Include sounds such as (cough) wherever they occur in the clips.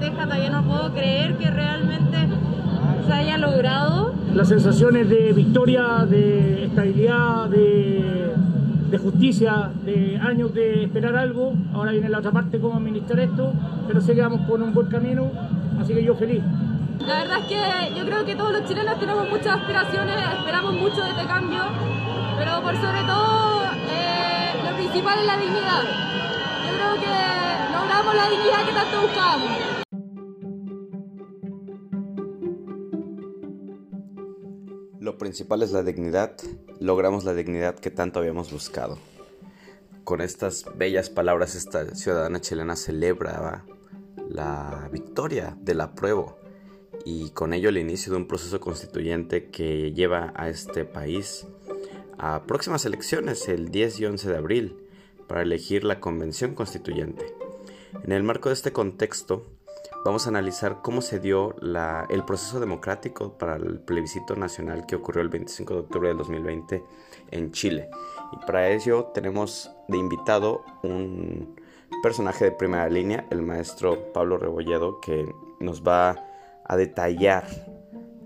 Teja, todavía no puedo creer que realmente se haya logrado. Las sensaciones de victoria, de estabilidad, de, de justicia, de años de esperar algo. Ahora viene la otra parte, cómo administrar esto, pero sé que vamos por un buen camino, así que yo feliz. La verdad es que yo creo que todos los chilenos tenemos muchas aspiraciones, esperamos mucho de este cambio, pero por sobre todo eh, lo principal es la dignidad. Yo creo que logramos la dignidad que tanto buscábamos. Principal es la dignidad, logramos la dignidad que tanto habíamos buscado. Con estas bellas palabras esta ciudadana chilena celebraba la victoria del apruebo y con ello el inicio de un proceso constituyente que lleva a este país a próximas elecciones el 10 y 11 de abril para elegir la convención constituyente. En el marco de este contexto, vamos a analizar cómo se dio el proceso democrático para el plebiscito nacional que ocurrió el 25 de octubre del 2020 en Chile. Y para ello tenemos de invitado un personaje de primera línea, el maestro Pablo Rebolledo, que nos va a detallar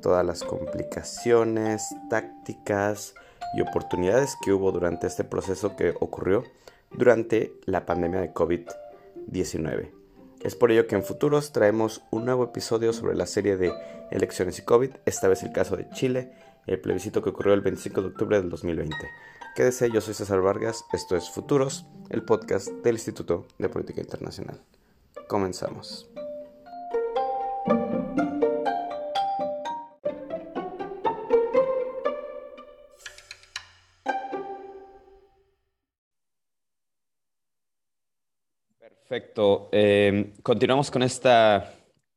todas las complicaciones, tácticas y oportunidades que hubo durante este proceso que ocurrió durante la pandemia de COVID-19. Es por ello que en futuros traemos un nuevo episodio sobre la serie de elecciones y COVID, esta vez el caso de Chile, el plebiscito que ocurrió el 25 de octubre del 2020. Quédese, yo soy César Vargas, esto es Futuros, el podcast del Instituto de Política Internacional. Comenzamos. Perfecto. Em, continuamos con esta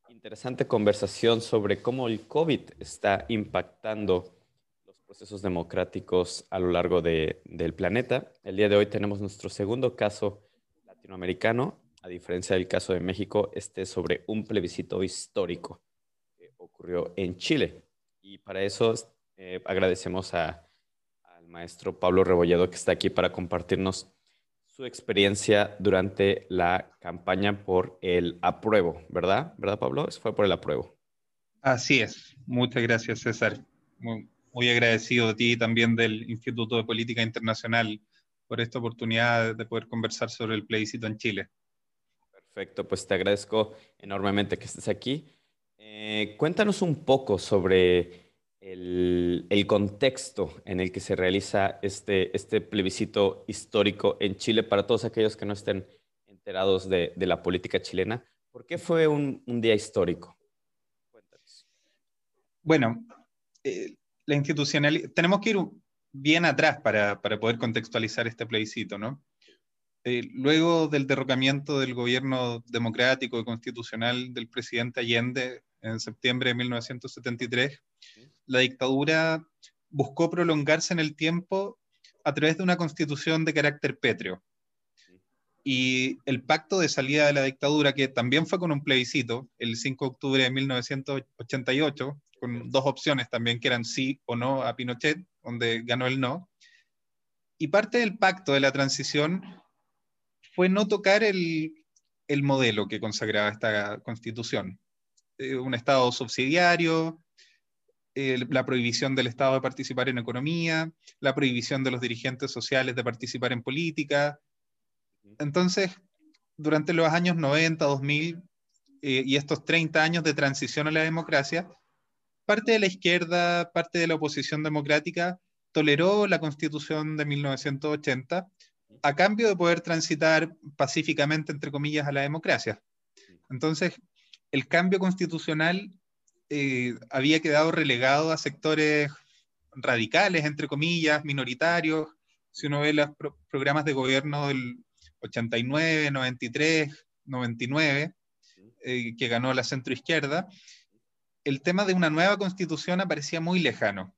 interesante conversación sobre cómo el COVID está impactando los procesos democráticos a lo largo del planeta. El día de hoy tenemos nuestro segundo caso latinoamericano, a diferencia del caso de México, este es sobre un plebiscito histórico que ocurrió en Chile. Y para eso eh, agradecemos al maestro Pablo Rebolledo que está aquí para compartirnos su experiencia durante la campaña por el apruebo, ¿verdad? ¿Verdad, Pablo? Fue por el apruebo. Así es. Muchas gracias, César. Muy, agradecido a ti y también del Instituto de Política Internacional por esta oportunidad de poder conversar sobre el plebiscito en Chile. Perfecto, pues te agradezco enormemente que estés aquí. Eh, cuéntanos un poco sobre el, contexto en el que se realiza este, este plebiscito histórico en Chile para todos aquellos que no estén enterados de, la política chilena. ¿Por qué fue un, día histórico? Bueno, eh, la institucionalidad, tenemos que ir bien atrás para, poder contextualizar este plebiscito, ¿no? Eh, luego del derrocamiento del gobierno democrático y constitucional del presidente Allende en septiembre de 1973, la dictadura buscó prolongarse en el tiempo a través de una constitución de carácter pétreo. Y el pacto de salida de la dictadura, que también fue con un plebiscito, el 5 de octubre de 1988, con dos opciones también, que eran sí o no a Pinochet, donde ganó el no. Y parte del pacto de la transición fue no tocar el, el modelo que consagraba esta constitución. Eh, un Estado subsidiario, la prohibición del Estado de participar en economía, la prohibición de los dirigentes sociales de participar en política. Entonces, durante los años 90, 2000 eh, y estos 30 años de transición a la democracia, parte de la izquierda, parte de la oposición democrática toleró la constitución de 1980 a cambio de poder transitar pacíficamente, entre comillas, a la democracia. Entonces, el cambio constitucional eh, había quedado relegado a sectores radicales, entre comillas, minoritarios. Si uno ve los programas de gobierno del 89, 93, 99, que ganó la centroizquierda, el tema de una nueva constitución aparecía muy lejano.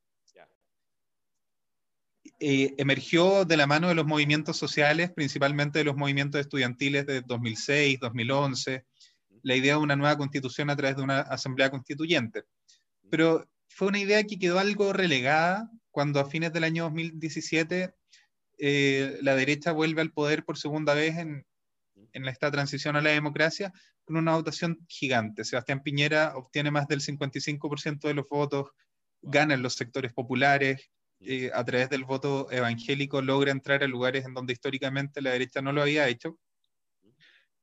Eh, emergió de la mano de los movimientos sociales, principalmente de los movimientos estudiantiles de 2006, 2011, la idea de una nueva constitución a través de una asamblea constituyente. Pero fue una idea que quedó algo relegada cuando a fines del año 2017 eh, la derecha vuelve al poder por segunda vez en, en esta transición a la democracia con una votación gigante. Sebastián Piñera obtiene más del 55% de los votos, gana en los sectores populares, eh, a través del voto evangélico logra entrar a lugares en donde históricamente la derecha no lo había hecho.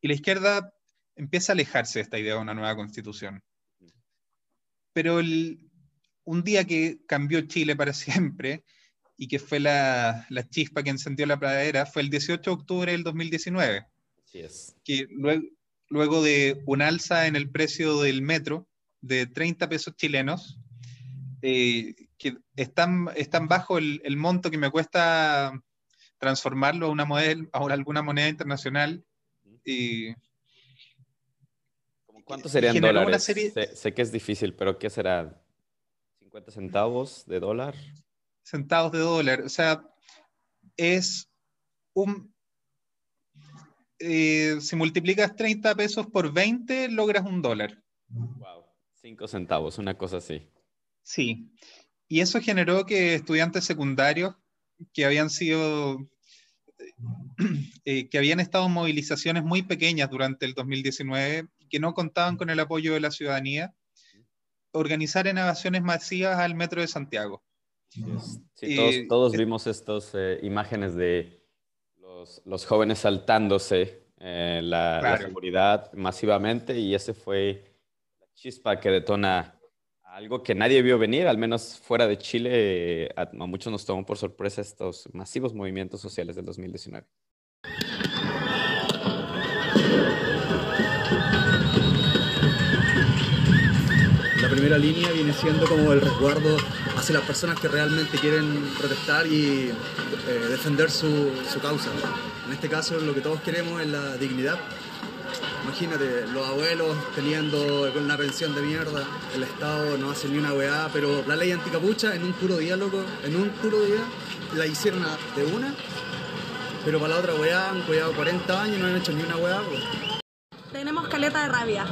Y la izquierda empieza a alejarse de esta idea de una nueva constitución. Pero un día que cambió Chile para (laughs) siempre y que fue la, chispa que encendió la pradera fue el 18 de octubre del 2019. Así es. Que luego, luego de un alza en el precio del metro de 30 pesos chilenos, eh, que están, están bajo el, el, monto que me cuesta transformarlo a una, model, a alguna moneda internacional. Y, ¿Cuántos serían dólares? Sé, que es difícil, pero ¿qué será? ¿50 centavos de dólar? Centavos de dólar. O sea, es un... Eh, si multiplicas 30 pesos por 20, logras un dólar. Wow. 5 centavos, una cosa así. Sí. Y eso generó que estudiantes secundarios que habían sido, eh, que habían estado en movilizaciones muy pequeñas durante el 2019, que no contaban con el apoyo de la ciudadanía, organizar evasiones masivas al metro de Santiago. Sí, todos, vimos estas eh, imágenes de los, jóvenes saltándose eh, la, seguridad masivamente y ese fue la chispa que detona algo que nadie vio venir, al menos fuera de Chile, a, muchos nos tomó por sorpresa estos masivos movimientos sociales del 2019. La primera línea viene siendo como el resguardo hacia las personas que realmente quieren protestar y eh, defender su, su causa. En este caso lo que todos queremos es la dignidad Imagínate, los abuelos teniendo una pensión de mierda, el Estado no hace ni una weá, pero la ley anticapucha en un puro día, loco, en un puro día la hicieron de una, pero para la otra weá han cuidado 40 años y no han hecho ni una weá. Tenemos caleta de rabia.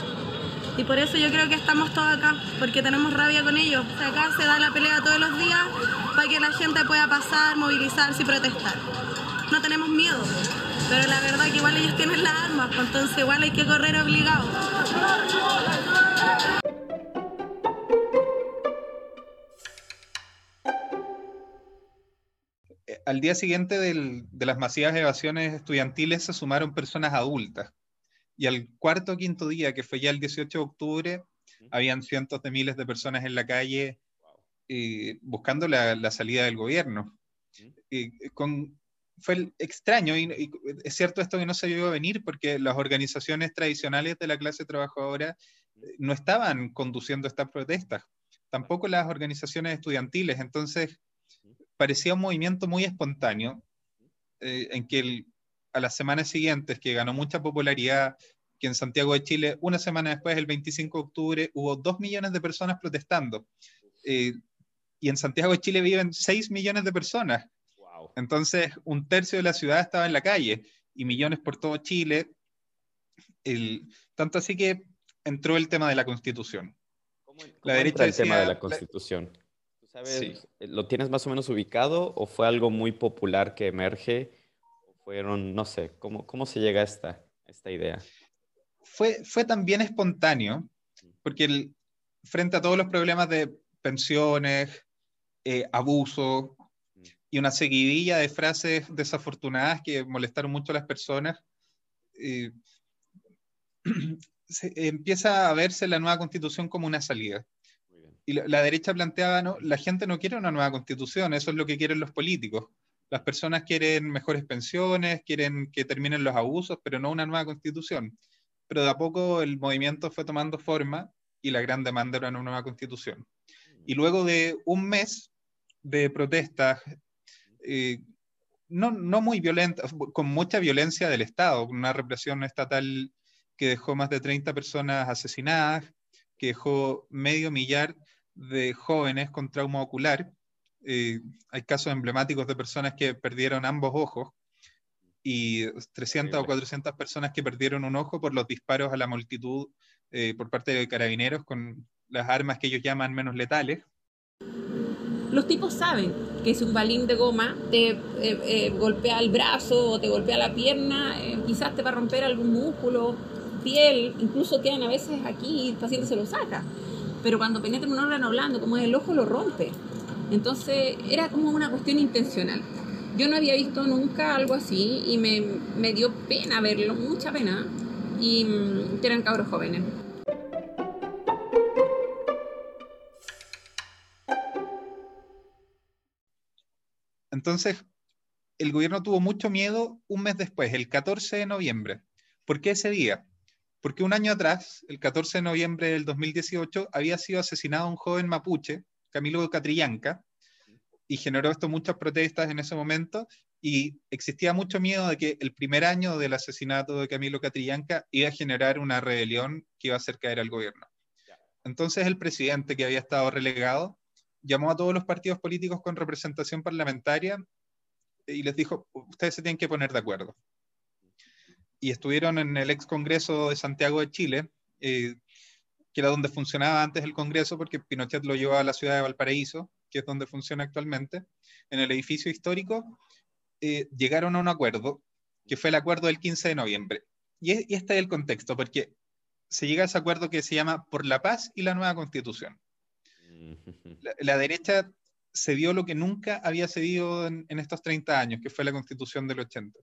Y por eso yo creo que estamos todos acá, porque tenemos rabia con ellos. Acá se da la pelea todos los días para que la gente pueda pasar, movilizarse y protestar. No tenemos miedo. Pero la verdad que igual ellos tienen las armas, pues entonces igual hay que correr obligado. Eh, al día siguiente de las masivas evasiones estudiantiles se sumaron personas adultas. Y al cuarto o quinto día, que fue ya el 18 de octubre, habían cientos de miles de personas en la calle eh, buscando la, salida del gobierno. Eh, con fue extraño y, es cierto esto que no se vio venir porque las organizaciones tradicionales de la clase trabajadora eh, no estaban conduciendo estas protestas, tampoco las organizaciones estudiantiles, entonces parecía un movimiento muy espontáneo eh, en que a las semanas siguientes, que ganó mucha popularidad, que en Santiago de Chile, una semana después, el 25 de octubre, hubo dos millones de personas protestando. Eh, y en Santiago de Chile viven seis millones de personas. Entonces, un tercio de la ciudad estaba en la calle y millones por todo Chile. El, tanto así que entró el tema de la constitución. ¿Cómo, la derecha el tema de la constitución? sabes, ¿Lo tienes más o menos ubicado o fue algo muy popular que emerge? ¿O fueron, no sé, cómo, cómo se llega a esta, esta idea? Fue, fue también espontáneo, porque el, frente a todos los problemas de pensiones, eh, abuso, y una seguidilla de frases desafortunadas que molestaron mucho a las personas, eh, (clears throat) empieza a verse la nueva constitución como una salida. Y la, derecha planteaba, no, la gente no quiere una nueva constitución, eso es lo que quieren los políticos. Las personas quieren mejores pensiones, quieren que terminen los abusos, pero no una nueva constitución. Pero de a poco el movimiento fue tomando forma y la gran demanda era una nueva constitución. Y luego de un mes de protestas eh, no, no muy violenta, con mucha violencia del Estado, una represión estatal que dejó más de 30 personas asesinadas, que dejó medio millar de jóvenes con trauma ocular. Eh, hay casos emblemáticos de personas que perdieron ambos ojos y 300 o 400 personas que perdieron un ojo por los disparos a la multitud eh, por parte de carabineros con las armas que ellos llaman menos letales. los tipos saben que si un balín de goma te eh, eh, golpea el brazo o te golpea la pierna, eh, quizás te va a romper algún músculo, piel, incluso quedan a veces aquí y el paciente se lo saca. Pero cuando penetra un órgano blando, como es el ojo, lo rompe. Entonces era como una cuestión intencional. Yo no había visto nunca algo así y me, me dio pena verlo, mucha pena, y mm, que eran cabros jóvenes. Entonces, el gobierno tuvo mucho miedo un mes después, el 14 de noviembre. ¿Por qué ese día? Porque un año atrás, el 14 de noviembre del 2018, había sido asesinado un joven mapuche, Camilo Catrillanca, y generó esto muchas protestas en ese momento, y existía mucho miedo de que el primer año del asesinato de Camilo Catrillanca iba a generar una rebelión que iba a hacer caer al gobierno. Entonces el presidente, que había estado relegado, llamó a todos los partidos políticos con representación parlamentaria y les dijo, ustedes se tienen que poner de acuerdo. Y estuvieron en el ex Congreso de Santiago de Chile, eh, que era donde funcionaba antes el Congreso, porque Pinochet lo llevó a la ciudad de Valparaíso, que es donde funciona actualmente, en el edificio histórico, eh, llegaron a un acuerdo, que fue el acuerdo del 15 de noviembre. Y, y este es el contexto, porque se llega a ese acuerdo que se llama Por la Paz y la Nueva Constitución. La, derecha cedió lo que nunca había cedido en, estos 30 años, que fue la constitución del 80.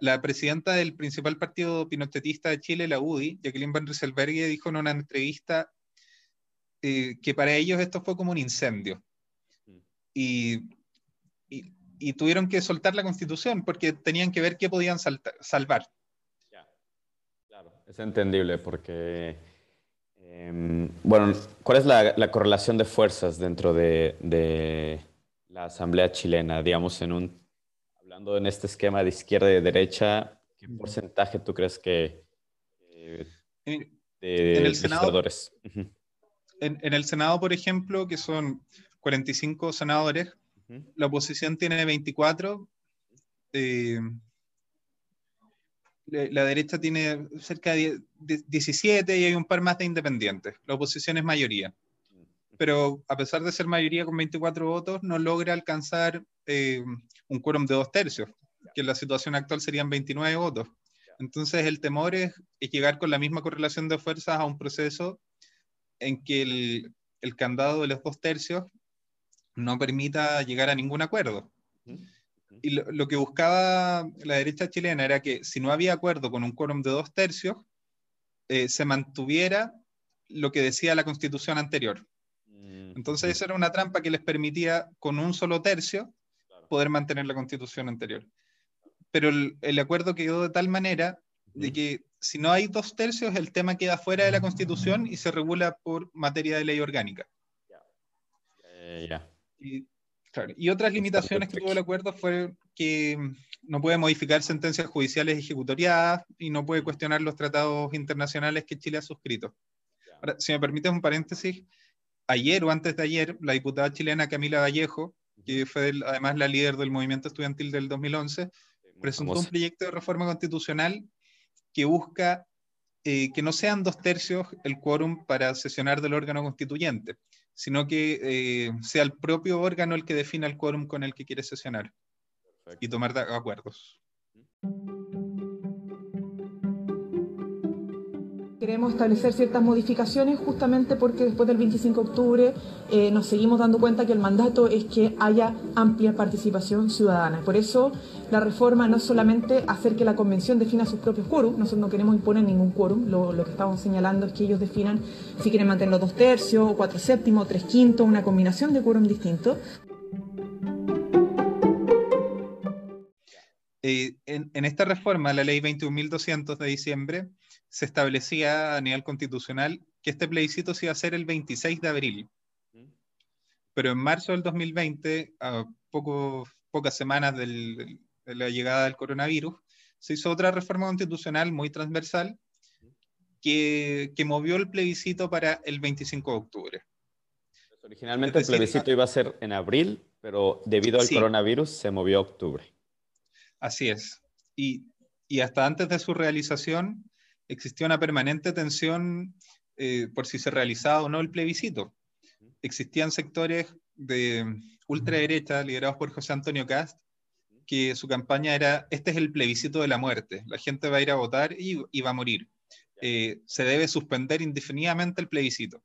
La presidenta del principal partido pinochetista de Chile, la UDI, Jacqueline Van Rysselberghe, dijo en una entrevista eh, que para ellos esto fue como un incendio. Y, y, tuvieron que soltar la constitución porque tenían que ver qué podían salvar. Claro, es entendible porque Em, bueno, ¿cuál es la, correlación de fuerzas dentro de, la Asamblea chilena? Digamos, en un, hablando en este esquema de izquierda y de derecha, ¿qué porcentaje tú crees que eh, de, en el Senado, en, el Senado, por ejemplo, que son 45 senadores, la oposición tiene 24 la derecha tiene cerca de 17 y hay un par más de independientes. La oposición es mayoría. Pero a pesar de ser mayoría con 24 votos, no logra alcanzar eh, un quórum de dos tercios, que en la situación actual serían 29 votos. Entonces el temor es, llegar con la misma correlación de fuerzas a un proceso en que el, el candado de los dos tercios no permita llegar a ningún acuerdo y lo, que buscaba la derecha chilena era que si no había acuerdo con un quórum de dos tercios, eh, se mantuviera lo que decía la constitución anterior. Mm, Entonces esa era una trampa que les permitía con un solo tercio poder mantener la constitución anterior. Pero el, acuerdo quedó de tal manera de que si no hay dos tercios, el tema queda fuera de la constitución y se regula por materia de ley orgánica. Y y otras limitaciones que tuvo el acuerdo fue que no puede modificar sentencias judiciales ejecutoriadas y no puede cuestionar los tratados internacionales que Chile ha suscrito. Ahora, si me permites un paréntesis, ayer o antes de ayer, la diputada chilena Camila Vallejo, que fue además la líder del movimiento estudiantil del 2011, presentó un proyecto de reforma constitucional que busca eh, que no sean dos tercios el quórum para sesionar del órgano constituyente, sino que eh, sea el propio órgano el que defina el quórum con el que quiere sesionar y tomar acuerdos. Queremos establecer ciertas modificaciones justamente porque después del 25 de octubre eh, nos seguimos dando cuenta que el mandato es que haya amplia participación ciudadana. Por eso la reforma no es solamente hacer que la convención defina sus propios quórum, nosotros no queremos imponer ningún quórum, lo, que estamos señalando es que ellos definan si quieren mantener los dos tercios, cuatro séptimos, tres quintos, una combinación de quórum distintos. Eh, en, en, esta reforma, la ley 21.200 de diciembre, se establecía a nivel constitucional que este plebiscito se iba a hacer el 26 de abril. Pero en marzo del 2020, a poco, pocas semanas de la llegada del coronavirus, se hizo otra reforma constitucional muy transversal que, que movió el plebiscito para el 25 de octubre. Originalmente el plebiscito iba a ser en abril, pero debido al coronavirus se movió a octubre. Así es. Y, y hasta antes de su realización, existía una permanente tensión eh, por si se realizaba o no el plebiscito. Existían sectores de ultraderecha, liderados por José Antonio Cast, que su campaña era, este es el plebiscito de la muerte, la gente va a ir a votar y, va a morir. Eh, se debe suspender indefinidamente el plebiscito.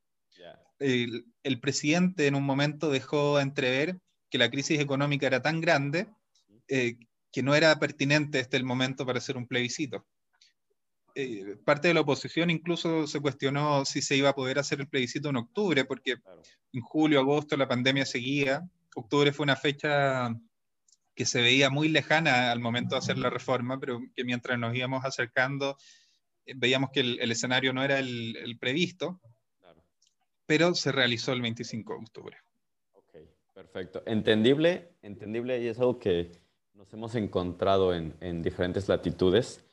El, el, presidente en un momento dejó entrever que la crisis económica era tan grande eh, que no era pertinente este el momento para hacer un plebiscito. Eh, parte de la oposición incluso se cuestionó si se iba a poder hacer el plebiscito en octubre, porque en julio, agosto la pandemia seguía. Octubre fue una fecha que se veía muy lejana al momento de hacer la reforma, pero que mientras nos íbamos acercando eh, veíamos que el, escenario no era el, previsto, pero se realizó el 25 de octubre. Ok, perfecto. Entendible, entendible y es algo que nos hemos encontrado en, en diferentes latitudes.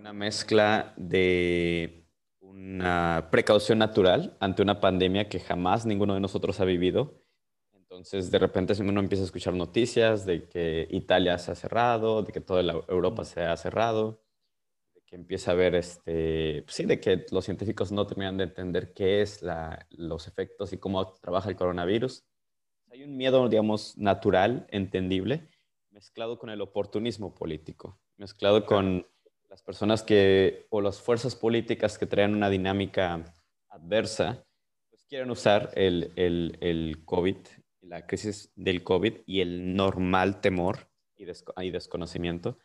Una mezcla de una precaución natural ante una pandemia que jamás ninguno de nosotros ha vivido entonces, de repente uno empieza a escuchar noticias de que Italia se ha cerrado, de que toda Europa se ha cerrado, de que empieza a ver, este, sí, de que los científicos no terminan de entender qué es la, los efectos y cómo trabaja el coronavirus. Hay un miedo, digamos, natural, entendible, mezclado con el oportunismo político, mezclado con las personas que, o las fuerzas políticas que traen una dinámica adversa, pues quieren usar el, el, el COVID la crisis del COVID y el normal temor y, desconocimiento,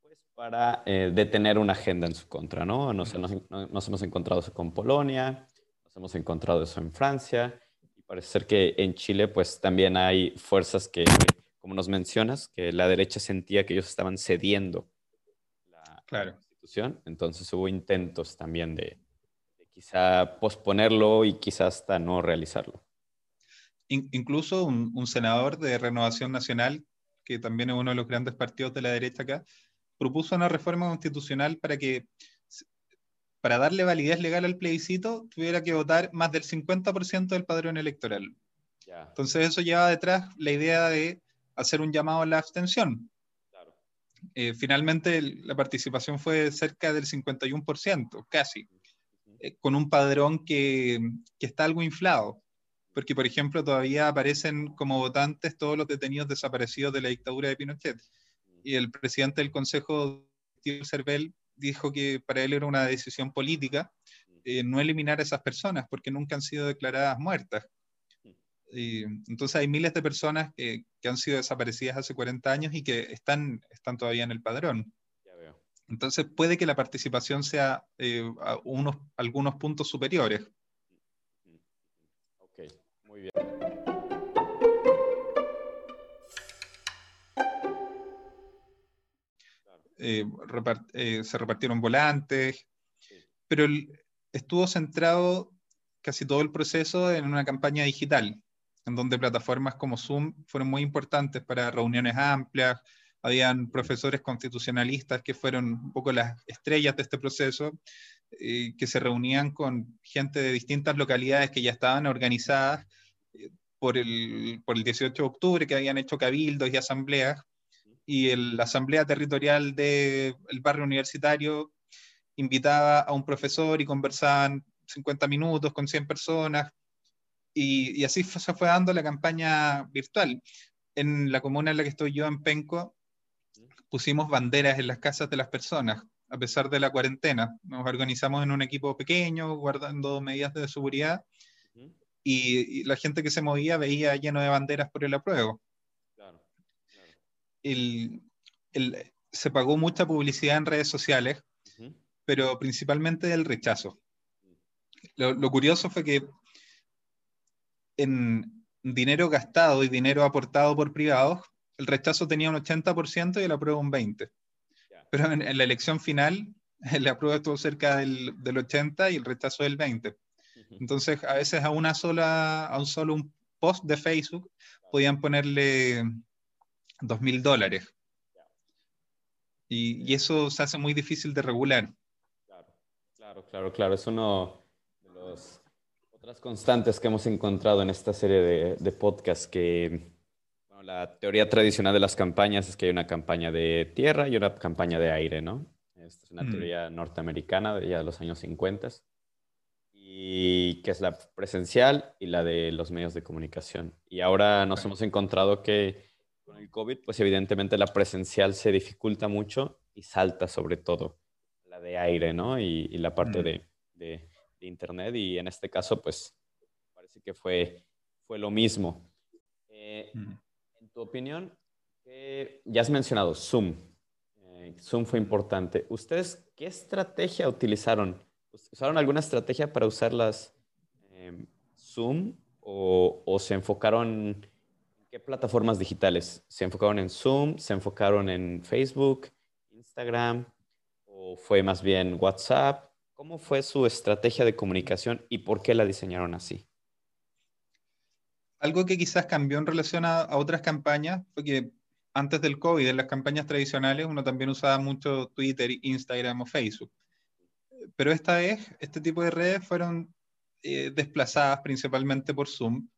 pues para eh, detener una agenda en su contra, ¿no? Nos, hemos encontrado eso con Polonia, nos hemos encontrado eso en Francia, y parece ser que en Chile pues también hay fuerzas que, como nos mencionas, que la derecha sentía que ellos estaban cediendo claro. constitución, entonces hubo intentos también de, de quizá posponerlo y quizá hasta no realizarlo incluso un, senador de Renovación Nacional, que también es uno de los grandes partidos de la derecha acá, propuso una reforma constitucional para que, para darle validez legal al plebiscito, tuviera que votar más del 50% del padrón electoral. Entonces eso lleva detrás la idea de hacer un llamado a la abstención. Eh, finalmente la participación fue cerca del 51%, casi, eh, con un padrón que, que, está algo inflado porque, por ejemplo, todavía aparecen como votantes todos los detenidos desaparecidos de la dictadura de Pinochet. Y el presidente del Consejo, Tío Cervel, dijo que para él era una decisión política eh, no eliminar a esas personas porque nunca han sido declaradas muertas. Y, entonces hay miles de personas que, que, han sido desaparecidas hace 40 años y que están, están todavía en el padrón. Entonces puede que la participación sea eh, a unos, algunos puntos superiores. Eh, eh, se repartieron volantes, pero estuvo centrado casi todo el proceso en una campaña digital, en donde plataformas como Zoom fueron muy importantes para reuniones amplias, habían profesores constitucionalistas que fueron un poco las estrellas de este proceso, eh, que se reunían con gente de distintas localidades que ya estaban organizadas por el, por el 18 de octubre, que habían hecho cabildos y asambleas, y la asamblea territorial del barrio universitario invitaba a un profesor y conversaban 50 minutos con 100 personas, y, así se fue dando la campaña virtual. En la comuna en la que estoy yo, en Penco, pusimos banderas en las casas de las personas, a pesar de la cuarentena. Nos organizamos en un equipo pequeño, guardando medidas de seguridad, y, la gente que se movía veía lleno de banderas por el apruebo. se pagó mucha publicidad en redes sociales, pero principalmente del rechazo. Lo, curioso fue que en dinero gastado y dinero aportado por privados, el rechazo tenía un 80% y el apruebo un 20%. Pero en, la elección final, (laughs) el apruebo estuvo cerca del, del 80% y el rechazo del 20%. Entonces, a veces a una sola, a un solo un post de Facebook podían ponerle dos mil dólares. Y, eso se hace muy difícil de regular. Claro, claro, claro, Es una de las otras constantes que hemos encontrado en esta serie de, de podcasts que la teoría tradicional de las campañas es que hay una campaña de tierra y una campaña de aire, ¿no? Esta es una mm. teoría norteamericana de ya de los años 50 y que es la presencial y la de los medios de comunicación. Y ahora nos hemos encontrado que con el COVID, pues evidentemente la presencial se dificulta mucho y salta sobre todo la de aire, ¿no? Y, la parte mm. de, de, internet y en este caso, pues parece que fue, fue lo mismo. Eh, mm. En tu opinión, ya has mencionado Zoom. Eh, Zoom fue importante. ¿Ustedes qué estrategia utilizaron? ¿Usaron alguna estrategia para usar las em, Zoom o, o, se enfocaron en qué plataformas digitales? ¿Se enfocaron en Zoom? ¿Se enfocaron en Facebook, Instagram? ¿O fue más bien WhatsApp? ¿Cómo fue su estrategia de comunicación y por qué la diseñaron así? Algo que quizás cambió en relación a, a otras campañas fue que antes del COVID, en las campañas tradicionales, uno también usaba mucho Twitter, Instagram o Facebook pero esta vez este tipo de redes fueron eh, desplazadas principalmente por Zoom,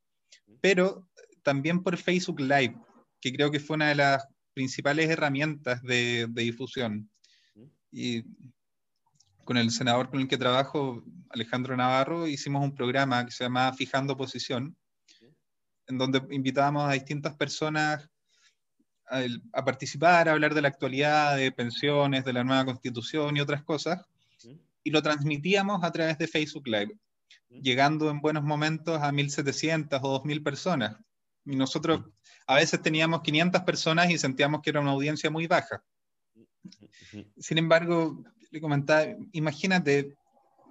pero también por Facebook Live, que creo que fue una de las principales herramientas de, difusión. Y con el senador con el que trabajo, Alejandro Navarro, hicimos un programa que se llama Fijando Posición, en donde invitábamos a distintas personas a, a, participar, a hablar de la actualidad, de pensiones, de la nueva constitución y otras cosas y lo transmitíamos a través de Facebook Live, llegando en buenos momentos a 1.700 o 2.000 personas. Y nosotros a veces teníamos 500 personas y sentíamos que era una audiencia muy baja. Sin embargo, le comentaba, imagínate,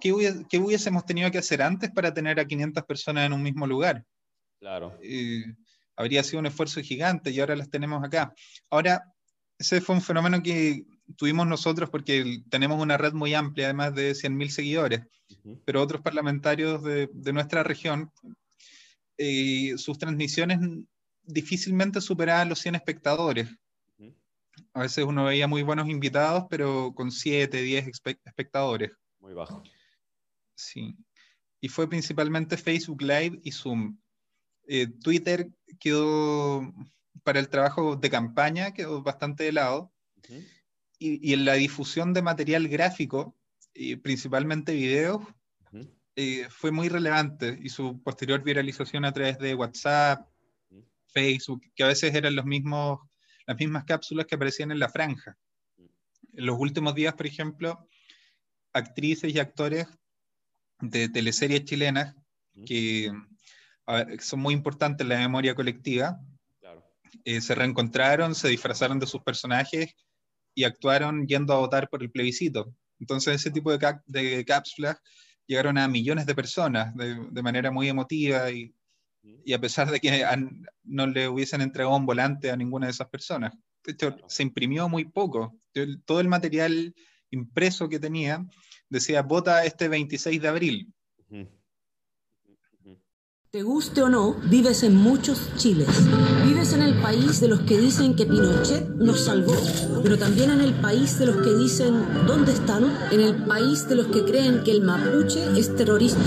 ¿qué, hubiésemos tenido que hacer antes para tener a 500 personas en un mismo lugar? Claro. habría sido un esfuerzo gigante y ahora las tenemos acá. Ahora, ese fue un fenómeno que tuvimos nosotros porque tenemos una red muy amplia, además de 100.000 seguidores, pero otros parlamentarios de, nuestra región, eh, sus transmisiones difícilmente superaban los 100 espectadores. A veces uno veía muy buenos invitados, pero con 7, 10 espectadores. Muy bajo. Sí. Y fue principalmente Facebook Live y Zoom. Eh, Twitter quedó, para el trabajo de campaña, quedó bastante de lado y, en la difusión de material gráfico, y principalmente videos, eh, fue muy relevante y su posterior viralización a través de WhatsApp, Facebook, que a veces eran los mismos, las mismas cápsulas que aparecían en la franja. En los últimos días, por ejemplo, actrices y actores de teleseries chilenas que son muy importantes en la memoria colectiva, eh, se reencontraron, se disfrazaron de sus personajes y actuaron yendo a votar por el plebiscito. Entonces ese tipo de, de cápsulas llegaron a millones de personas de, manera muy emotiva y, y, a pesar de que no le hubiesen entregado un volante a ninguna de esas personas. De hecho, se imprimió muy poco. Todo el material impreso que tenía decía vota este 26 de abril. Te guste o no, vives en muchos Chiles. Vives en el país de los que dicen que Pinochet nos salvó, pero también en el país de los que dicen ¿dónde están? En el país de los que creen que el mapuche es terrorista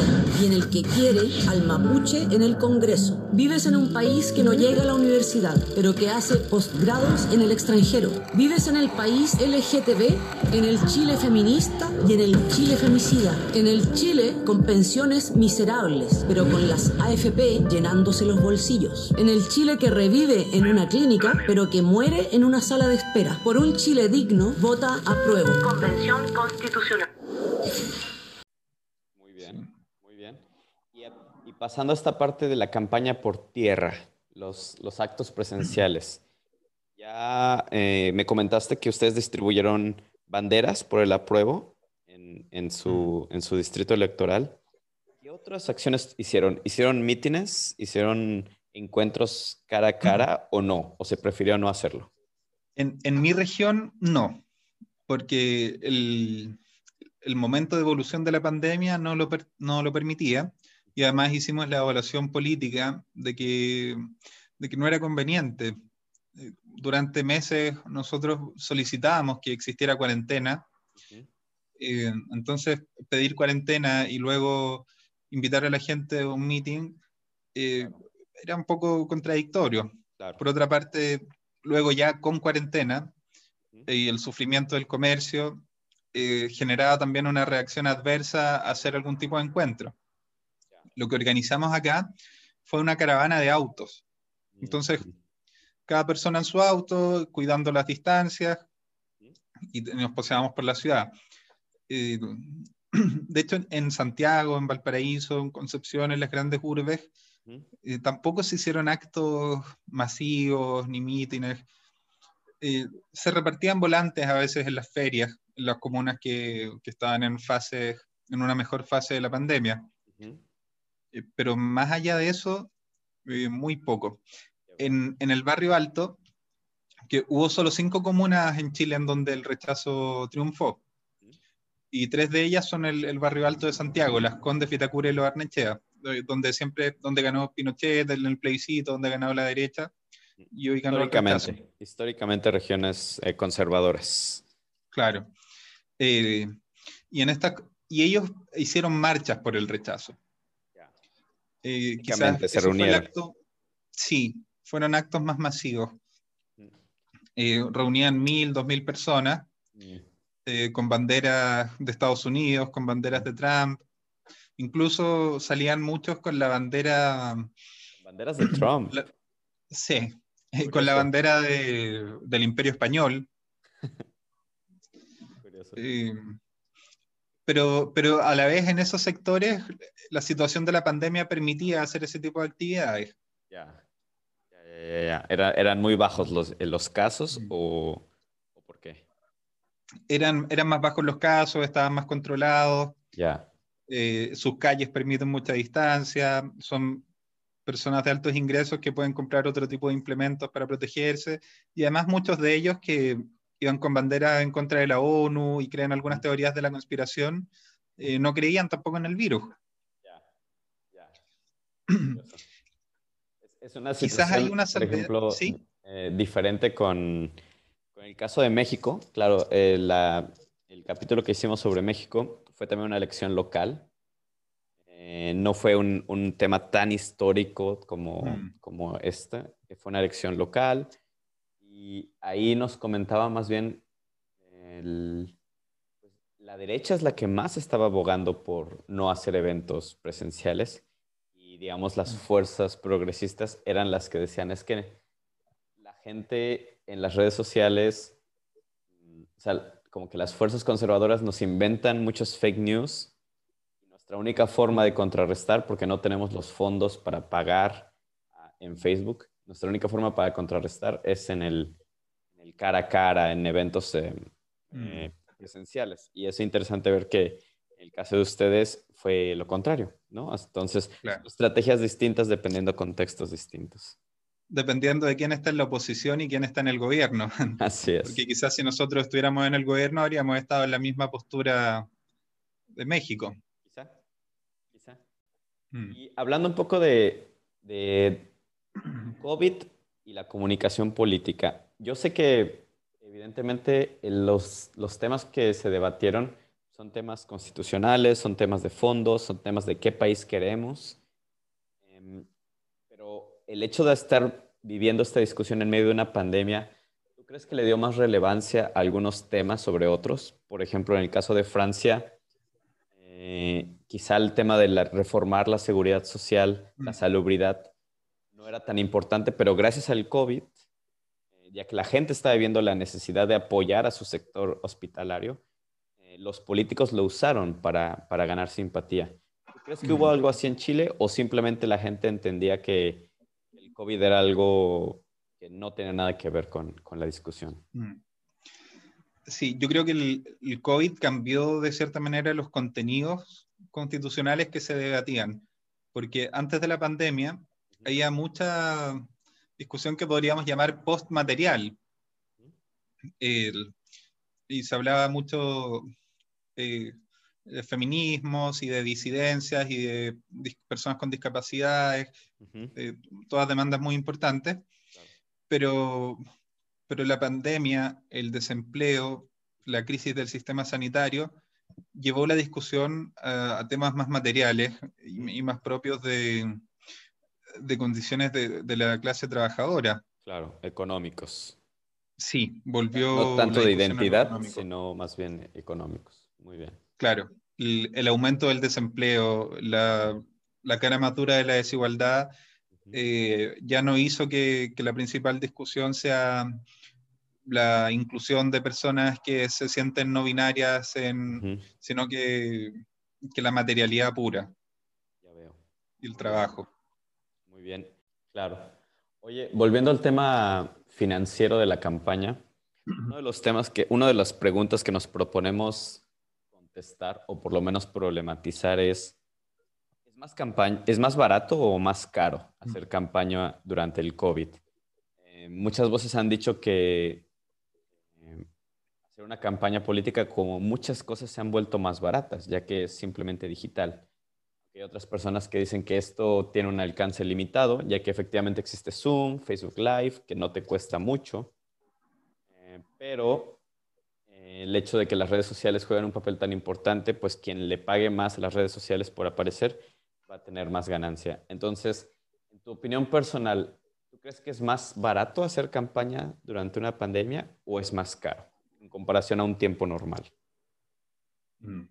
y en el que quiere al mapuche en el Congreso. Vives en un país que no llega a la universidad, pero que hace postgrados en el extranjero. Vives en el país LGTB, en el Chile feminista y en el Chile femicida. En el Chile con pensiones miserables, pero con las AFP FP llenándose los bolsillos. En el Chile que revive en una clínica, pero que muere en una sala de espera. Por un Chile digno, vota a prueba. Convención Constitucional. Muy bien, muy bien. Y, pasando a esta parte de la campaña por tierra, los, los actos presenciales. Ya eh, me comentaste que ustedes distribuyeron banderas por el apruebo en, en, su, en su distrito electoral otras acciones hicieron? ¿Hicieron mítines? ¿Hicieron encuentros cara a cara o no? ¿O se prefirió no hacerlo? En, en mi región, no, porque el, el, momento de evolución de la pandemia no lo, no lo permitía y además hicimos la evaluación política de que, de que no era conveniente. Durante meses nosotros solicitábamos que existiera cuarentena, eh, entonces pedir cuarentena y luego invitar a la gente a un meeting eh, era un poco contradictorio. Por otra parte, luego ya con cuarentena y el sufrimiento del comercio, eh, generaba también una reacción adversa a hacer algún tipo de encuentro. Lo que organizamos acá fue una caravana de autos. Entonces, cada persona en su auto, cuidando las distancias, y nos paseábamos por la ciudad. Eh, (clears throat) de hecho, en Santiago, en Valparaíso, en Concepción, en las grandes urbes, eh, tampoco se hicieron actos masivos ni mítines. se repartían volantes a veces en las ferias, las comunas que, que, estaban en, fase, en una mejor fase de la pandemia. Eh, pero más allá de eso, eh, muy poco. En, en, el barrio alto, que hubo solo cinco comunas en Chile en donde el rechazo triunfó. Y tres de ellas son el, el barrio alto de Santiago, Las Condes, Fitacura y Lo Arnechea, donde siempre, donde ganó Pinochet, en el plebiscito, donde ganó la derecha. Y hoy ganó históricamente, históricamente regiones eh, conservadoras. Claro. Eh, y, en esta, y ellos hicieron marchas por el rechazo. Eh, quizás se reunieron. sí, fueron actos más masivos. Mm. Eh, reunían mil, dos mil personas mm. Eh, con banderas de Estados Unidos, con banderas de Trump. Incluso salían muchos con la bandera. Banderas de Trump. sí, con la bandera de, del Imperio Español. (laughs) pero, pero a la vez en esos sectores la situación de la pandemia permitía hacer ese tipo de actividades. Ya, ya, ya, Era, ¿Eran muy bajos los, los casos o, o? Eran, eran más bajos los casos, estaban más controlados. Ya. Eh, sus calles permiten mucha distancia, son personas de altos ingresos que pueden comprar otro tipo de implementos para protegerse y además muchos de ellos que iban con bandera en contra de la ONU y creen algunas teorías de la conspiración, eh, no creían tampoco en el virus. Ya, ya. es, una situación, Quizás hay una por ejemplo, ¿Sí? Eh, diferente con, el caso de México. Claro, eh, la, el capítulo que hicimos sobre México fue también una elección local. no fue un, un, tema tan histórico como, mm. como esta, que fue una elección local y ahí nos comentaba más bien, pues, la derecha es la que más estaba abogando por no hacer eventos presenciales y digamos las fuerzas progresistas eran las que decían es que la gente en las redes sociales, o sea, como que las fuerzas conservadoras nos inventan muchos fake news nuestra única forma de contrarrestar, porque no tenemos los fondos para pagar ah, en Facebook, nuestra única forma para contrarrestar es en el, cara a cara, en eventos eh, eh, mm. presenciales. Y es interesante ver que el caso de ustedes fue lo contrario, ¿no? Entonces, estrategias distintas dependiendo de contextos distintos. Dependiendo de quién está en la oposición y quién está en el gobierno. (laughs) Así es. Porque quizás si nosotros estuviéramos en el gobierno habríamos estado en la misma postura de México. Quizá, quizá. Mm. Y hablando un poco de, de COVID y la comunicación política. Yo sé que evidentemente los, los temas que se debatieron son temas constitucionales, son temas de fondo, son temas de qué país queremos. Em, pero el hecho de estar viviendo esta discusión en medio de una pandemia, ¿tú crees que le dio más relevancia a algunos temas sobre otros? Por ejemplo, en el caso de Francia, eh, quizá el tema de reformar la seguridad social, la mm. salubridad, no era tan importante, pero gracias al COVID, eh, ya que la gente estaba viendo la necesidad de apoyar a su sector hospitalario, eh, los políticos lo usaron para, para ganar simpatía. ¿Crees que hubo algo así en Chile o simplemente la gente entendía que COVID era algo que no tenía nada que ver con, con la discusión? Sí, yo creo que el, el, COVID cambió de cierta manera los contenidos constitucionales que se debatían, porque antes de la pandemia había mucha discusión que podríamos llamar postmaterial. y se hablaba mucho eh, de feminismos y de disidencias y de personas con discapacidades, eh, todas demandas muy importantes, pero, pero la pandemia, el desempleo, la crisis del sistema sanitario, llevó la discusión a, temas más materiales y más propios de, de condiciones de, la clase trabajadora. Claro, económicos. Sí, volvió. No tanto de identidad, sino más bien económicos. Muy bien. Claro, el, el aumento del desempleo, la, la cara más dura de la desigualdad, eh, ya no hizo que, que la principal discusión sea la inclusión de personas que se sienten no binarias, en, sino que, que la materialidad pura Ya veo. y el trabajo. Muy bien, claro. Oye, volviendo al tema financiero de la campaña, uno de los temas que, una de las preguntas que nos proponemos contestar o por lo menos problematizar es, ¿es más campaña, es más barato o más caro hacer campaña durante el COVID? Eh, muchas voces han dicho que eh, hacer una campaña política como muchas cosas se han vuelto más baratas, ya que es simplemente digital. Hay otras personas que dicen que esto tiene un alcance limitado, ya que efectivamente existe Zoom, Facebook Live, que no te cuesta mucho, Eh, pero el hecho de que las redes sociales juegan un papel tan importante, pues quien le pague más a las redes sociales por aparecer va a tener más ganancia. Entonces, en tu opinión personal, ¿tú crees que es más barato hacer campaña durante una pandemia o es más caro en comparación a un tiempo normal? Mm.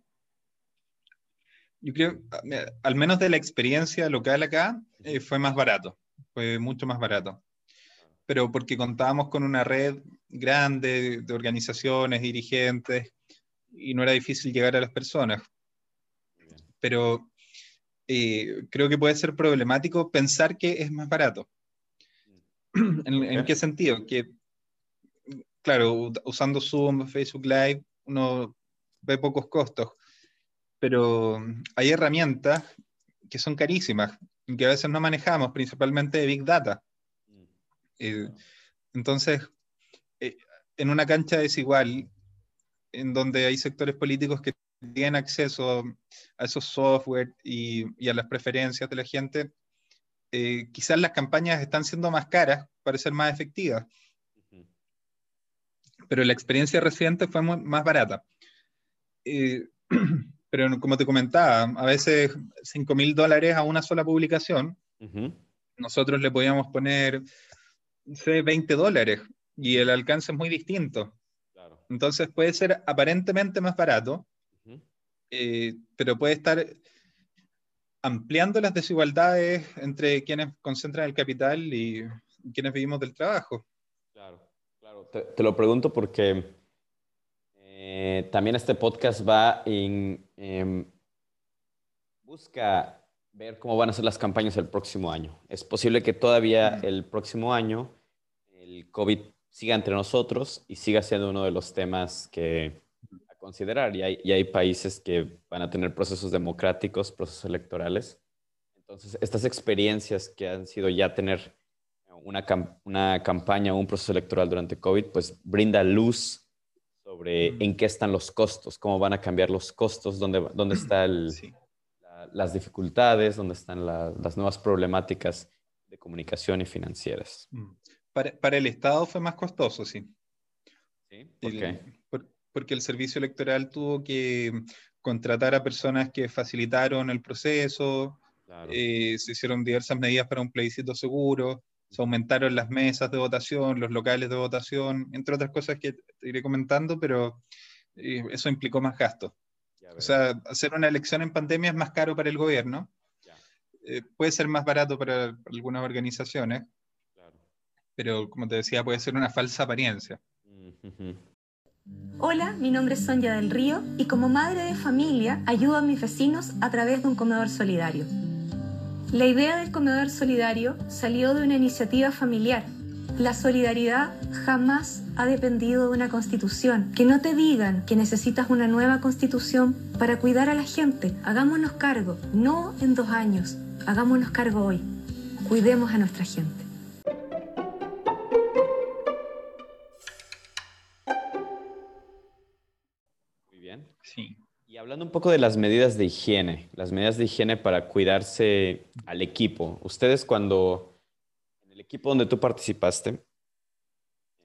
Yo creo, a- mira, al menos de la experiencia local acá, eh, fue más barato, fue mucho más barato. Pero porque contábamos con una red grande de organizaciones, dirigentes, y no era difícil llegar a las personas. Pero eh, creo que puede ser problemático pensar que es más barato. (clears throat) ¿En, qué sentido? Que, claro, usando Zoom, Facebook Live, uno ve pocos costos, pero hay herramientas que son carísimas y que a veces no manejamos, principalmente de Big Data. Eh, entonces, eh, en una cancha desigual, en donde hay sectores políticos que tienen acceso a esos software y, y a las preferencias de la gente, eh, quizás las campañas están siendo más caras para ser más efectivas, pero la experiencia reciente fue más barata. Eh, (clears throat) pero como te comentaba, a veces 5 mil dólares a una sola publicación, nosotros le podíamos poner, no sé, 20 dólares y el alcance es muy distinto. Claro. Entonces puede ser aparentemente más barato, eh, pero puede estar ampliando las desigualdades entre quienes concentran el capital y quienes vivimos del trabajo. Claro, claro. Te, te lo pregunto porque eh, también este podcast va en... em, busca ver cómo van a ser las campañas el próximo año. Es posible que todavía el próximo año el COVID siga entre nosotros y siga siendo uno de los temas que a considerar. Y hay, y hay países que van a tener procesos democráticos, procesos electorales. Entonces, estas experiencias que han sido ya tener una, una campaña o un proceso electoral durante COVID, pues brinda luz sobre en qué están los costos, cómo van a cambiar los costos, dónde, dónde está el, Sí. la- las dificultades, dónde están la- las nuevas problemáticas de comunicación y financieras. Para, para el Estado fue más costoso, sí. ¿Sí? ¿Por El- qué? por- porque el servicio electoral tuvo que contratar a personas que facilitaron el proceso, Claro. eh, se hicieron diversas medidas para un plebiscito seguro, se aumentaron las mesas de votación, los locales de votación, entre otras cosas que te iré comentando, pero eh, eso implicó más gastos. O sea, hacer una elección en pandemia es más caro para el gobierno, eh, puede ser más barato para algunas organizaciones. Pero como te decía, puede ser una falsa apariencia. Hola, mi nombre es Sonia del Río y como madre de familia ayudo a mis vecinos a través de un comedor solidario. La idea del comedor solidario salió de una iniciativa familiar. La solidaridad jamás ha dependido de una constitución. Que no te digan que necesitas una nueva constitución para cuidar a la gente. Hagámonos cargo, no en dos años, hagámonos cargo hoy. Cuidemos a nuestra gente. Sí. Y hablando un poco de las medidas de higiene, las medidas de higiene para cuidarse al equipo. Ustedes cuando, en el equipo donde tú participaste,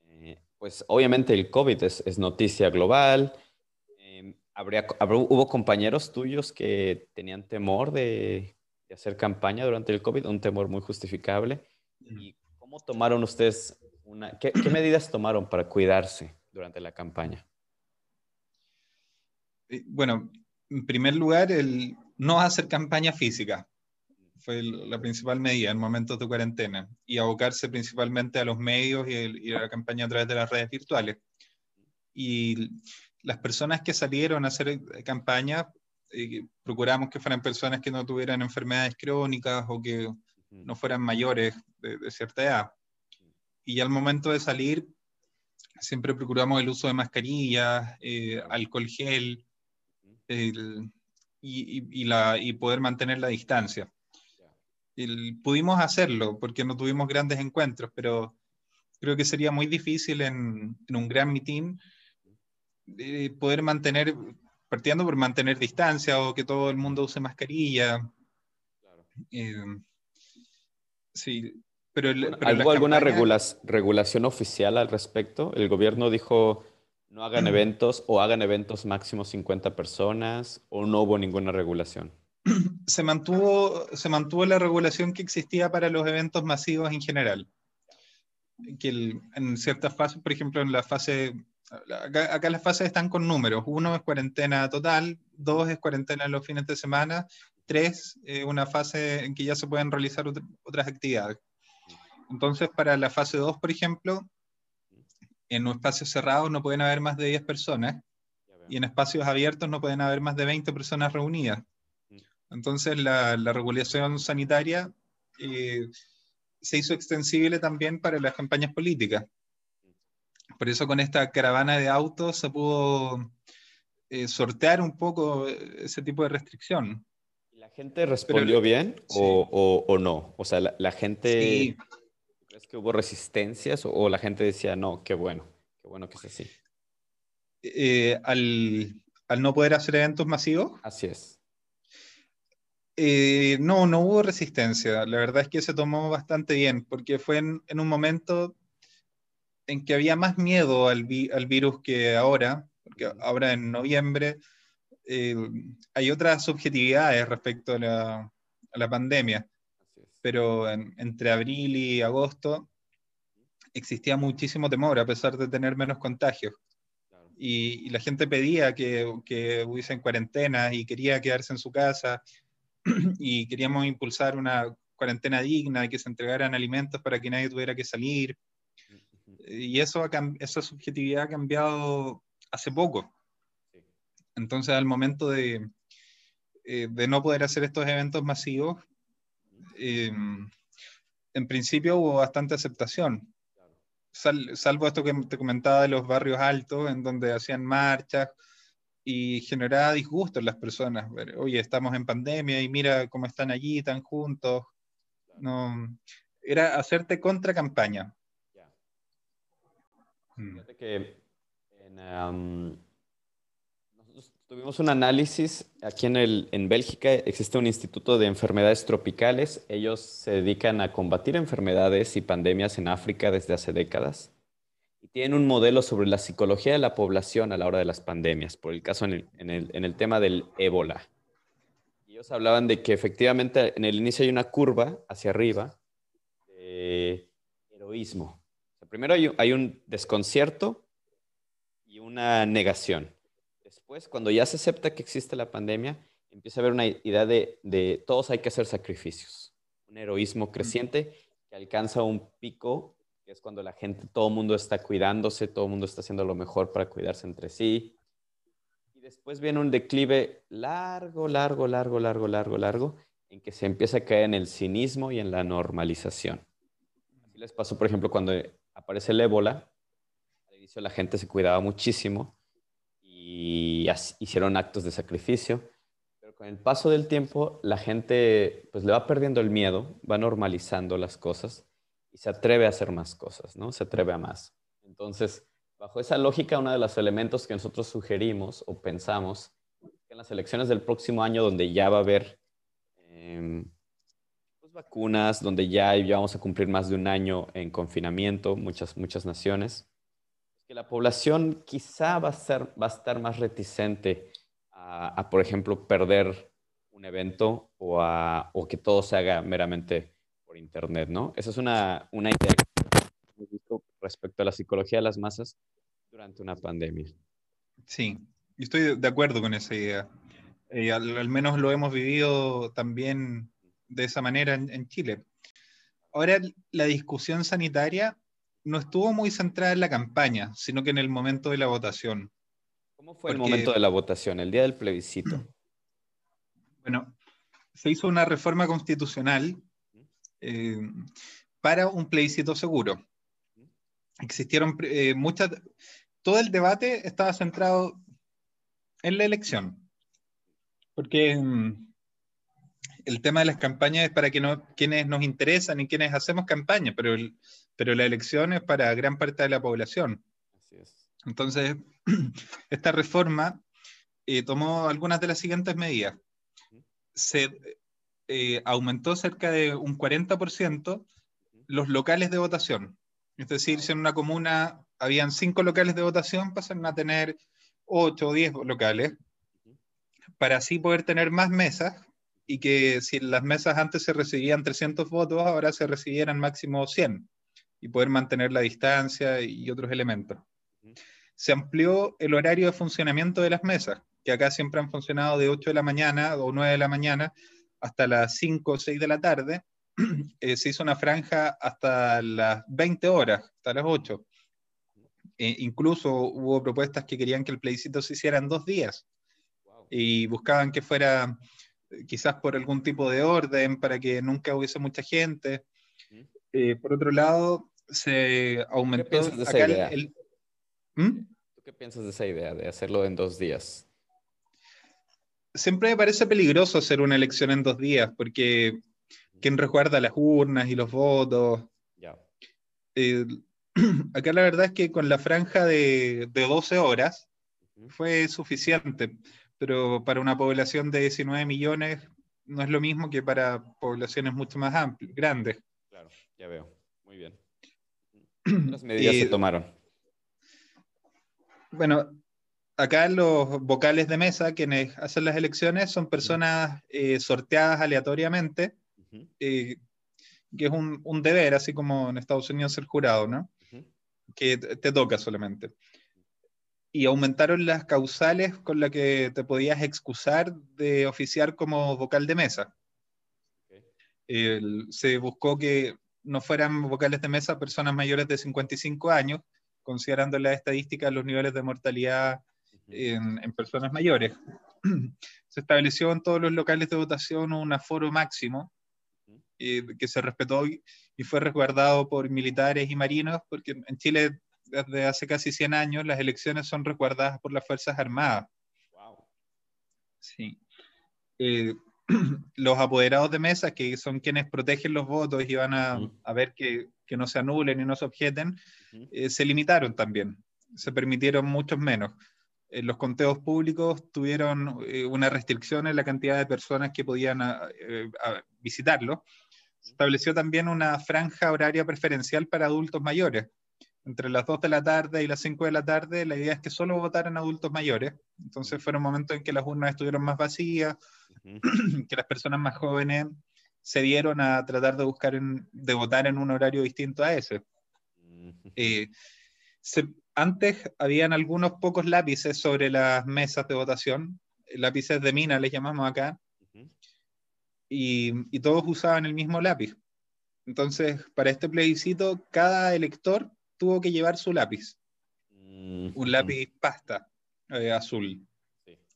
eh, pues obviamente el COVID es, es noticia global. Eh, habría, habrá- ¿Hubo compañeros tuyos que tenían temor de, de hacer campaña durante el COVID? Un temor muy justificable. ¿Y cómo tomaron ustedes una... ¿Qué, ¿Qué medidas tomaron para cuidarse durante la campaña? Eh, bueno, en primer lugar, el no hacer campaña física fue la principal medida en momentos de cuarentena y abocarse principalmente a los medios y, a la campaña a través de las redes virtuales. Y las personas que salieron a hacer eh, campaña, eh, procuramos que fueran personas que no tuvieran enfermedades crónicas o que no fueran mayores de, cierta edad. Y al momento de salir, siempre procuramos el uso de mascarillas, eh, alcohol gel y, la, y poder mantener la distancia pudimos hacerlo porque no tuvimos grandes encuentros, pero creo que sería muy difícil en, un gran mitin eh, poder mantener, partiendo por mantener distancia o que todo el mundo use mascarilla. Eh, sí, pero, alguna regulación oficial al respecto? El gobierno dijo no hagan eventos o hagan eventos máximo 50 personas o no hubo ninguna regulación (clears throat) se mantuvo, la regulación que existía para los eventos masivos en general. Que en ciertas fases, por ejemplo, en la fase, acá, las fases están con números. Uno es cuarentena total, dos es cuarentena en los fines de semana, tres, es una fase en que ya se pueden realizar otras actividades. Entonces, para la fase 2, por ejemplo, en un espacio cerrado no pueden haber más de 10 personas y en espacios abiertos no pueden haber más de 20 personas reunidas. Entonces la, regulación sanitaria eh, se hizo extensible también para las campañas políticas. Por eso con esta caravana de autos se pudo eh, sortear un poco ese tipo de restricción. ¿La gente respondió bien o, no? O sea, la, gente... ¿Crees que hubo resistencias o, la gente decía, no, qué bueno, qué bueno que es así? Eh, al, al no poder hacer eventos masivos. Así es. Eh, no, no hubo resistencia. La verdad es que se tomó bastante bien, porque fue en, un momento en que había más miedo al, virus que ahora, porque ahora en noviembre eh, hay otras subjetividades respecto a la, pandemia, pero entre abril y agosto existía muchísimo temor a pesar de tener menos contagios. Y, la gente pedía que, que hubiesen cuarentena y quería quedarse en su casa (clears throat) y queríamos impulsar una cuarentena digna y que se entregaran alimentos para que nadie tuviera que salir. Y eso esa subjetividad ha cambiado hace poco. Entonces, al momento de, eh, de no poder hacer estos eventos masivos, em, en principio hubo bastante aceptación. salvo esto que te comentaba de los barrios altos, en donde hacían marchas, y generaba disgusto en las personas. Oye, estamos en pandemia y mira cómo están allí tan juntos. No, era hacerte contra campaña. Mm. nosotros tuvimos un análisis aquí en, el, en Bélgica. Existe un instituto de enfermedades tropicales. Ellos se dedican a combatir enfermedades y pandemias en África desde hace décadas y tienen un modelo sobre la psicología de la población a la hora de las pandemias, por el caso en el, tema del ébola. Ellos hablaban de que efectivamente en el inicio hay una curva hacia arriba de heroísmo. primero hay, un desconcierto y una negación. Después, cuando ya se acepta que existe la pandemia, empieza a haber una idea de, de todos hay que hacer sacrificios. Un heroísmo creciente que alcanza un pico es cuando la gente, todo el mundo está cuidándose, todo el mundo está haciendo lo mejor para cuidarse entre sí. Y después viene un declive largo, largo, largo, largo, largo, largo, en que se empieza a caer en el cinismo y en la normalización. Así les pasó, por ejemplo, cuando aparece el ébola, al inicio la gente se cuidaba muchísimo y hicieron actos de sacrificio, pero con el paso del tiempo la gente pues le va perdiendo el miedo, va normalizando las cosas y se atreve a hacer más cosas, ¿no? Se atreve a más. Entonces, bajo esa lógica, uno de los elementos que nosotros sugerimos o pensamos en las elecciones del próximo año, donde ya va a haber pues, vacunas, donde ya, ya vamos a cumplir más de un año en confinamiento, muchas, muchas naciones, que la población quizá va a, ser, va a estar más reticente a, por ejemplo, perder un evento o, a, o que todo se haga meramente por internet, ¿no? Esa es una, una idea respecto a la psicología de las masas durante una pandemia. Sí, estoy de acuerdo con esa idea. Eh, al, menos lo hemos vivido también de esa manera en, Chile. Ahora, la discusión sanitaria no estuvo muy centrada en la campaña, sino que en el momento de la votación. ¿Cómo fue el momento de la votación, el día del plebiscito? Bueno, se hizo una reforma constitucional eh, para un plebiscito seguro. Existieron eh, muchas, todo el debate estaba centrado en la elección, porque mm, el tema de las campañas es para que no, quienes nos interesan y quienes hacemos campaña, pero, pero la elección es para gran parte de la población. Entonces, (clears throat) esta reforma eh, tomó algunas de las siguientes medidas. Se eh, aumentó cerca de un 40% los locales de votación. Es decir, si en una comuna habían cinco locales de votación, pasaron a tener ocho o diez locales, para así poder tener más mesas y que si las mesas antes se recibían 300 votos, ahora se recibieran máximo 100 y poder mantener la distancia y otros elementos. Se amplió el horario de funcionamiento de las mesas, que acá siempre han funcionado de 8 de la mañana o 9 de la mañana hasta las 5 o 6 de la tarde. (clears throat) Eh, se hizo una franja hasta las 20 horas, hasta las 8. E incluso hubo propuestas que querían que el plebiscito se hiciera en dos días y buscaban que fuera eh, quizás por algún tipo de orden para que nunca hubiese mucha gente. Eh, por otro lado, se aumentó ¿Qué piensas de esa idea? ¿Mm? ¿Tú qué piensas de esa idea de hacerlo en dos días? Siempre me parece peligroso hacer una elección en dos días porque quien recuerda las urnas y los votos. Eh, (clears throat) acá la verdad es que con la franja de, 12 horas fue suficiente, pero para una población de 19 millones no es lo mismo que para poblaciones mucho más amplias, grandes. Claro, ya veo. Muy bien. Las (clears throat) medidas se tomaron? Bueno, acá los vocales de mesa, quienes hacen las elecciones, son personas eh, sorteadas aleatoriamente, eh, que es un, un, deber, así como en Estados Unidos el jurado, ¿no? que te toca solamente. Y aumentaron las causales con las que te podías excusar de oficiar como vocal de mesa. se buscó que no fueran vocales de mesa personas mayores de 55 años, considerando las estadísticas los niveles de mortalidad en, en, personas mayores. (clears throat) Se estableció en todos los locales de votación un aforo máximo eh, que se respetó y, fue resguardado por militares y marinos, porque en Chile desde hace casi 100 años las elecciones son resguardadas por las Fuerzas Armadas. Wow. Sí. Eh, (clears throat) los apoderados de mesa, que son quienes protegen los votos y van a, a ver que, que, no se anulen y no se objeten, eh, se limitaron también. Se permitieron muchos menos. los conteos públicos tuvieron una restricción en la cantidad de personas que podían visitarlo se estableció también una franja horaria preferencial para adultos mayores. Entre las 2 de la tarde y las 5 de la tarde, la idea es que solo votaran adultos mayores. Entonces fueron momentos en que las urnas estuvieron más vacías, (clears throat) que las personas más jóvenes se dieron a tratar de buscar, de votar en un horario distinto a ese. Eh, antes habían algunos pocos lápices sobre las mesas de votación, lápices de mina les llamamos acá, y, todos usaban el mismo lápiz. Entonces, para este plebiscito, cada elector tuvo que llevar su lápiz, un mm. lápiz pasta eh, azul.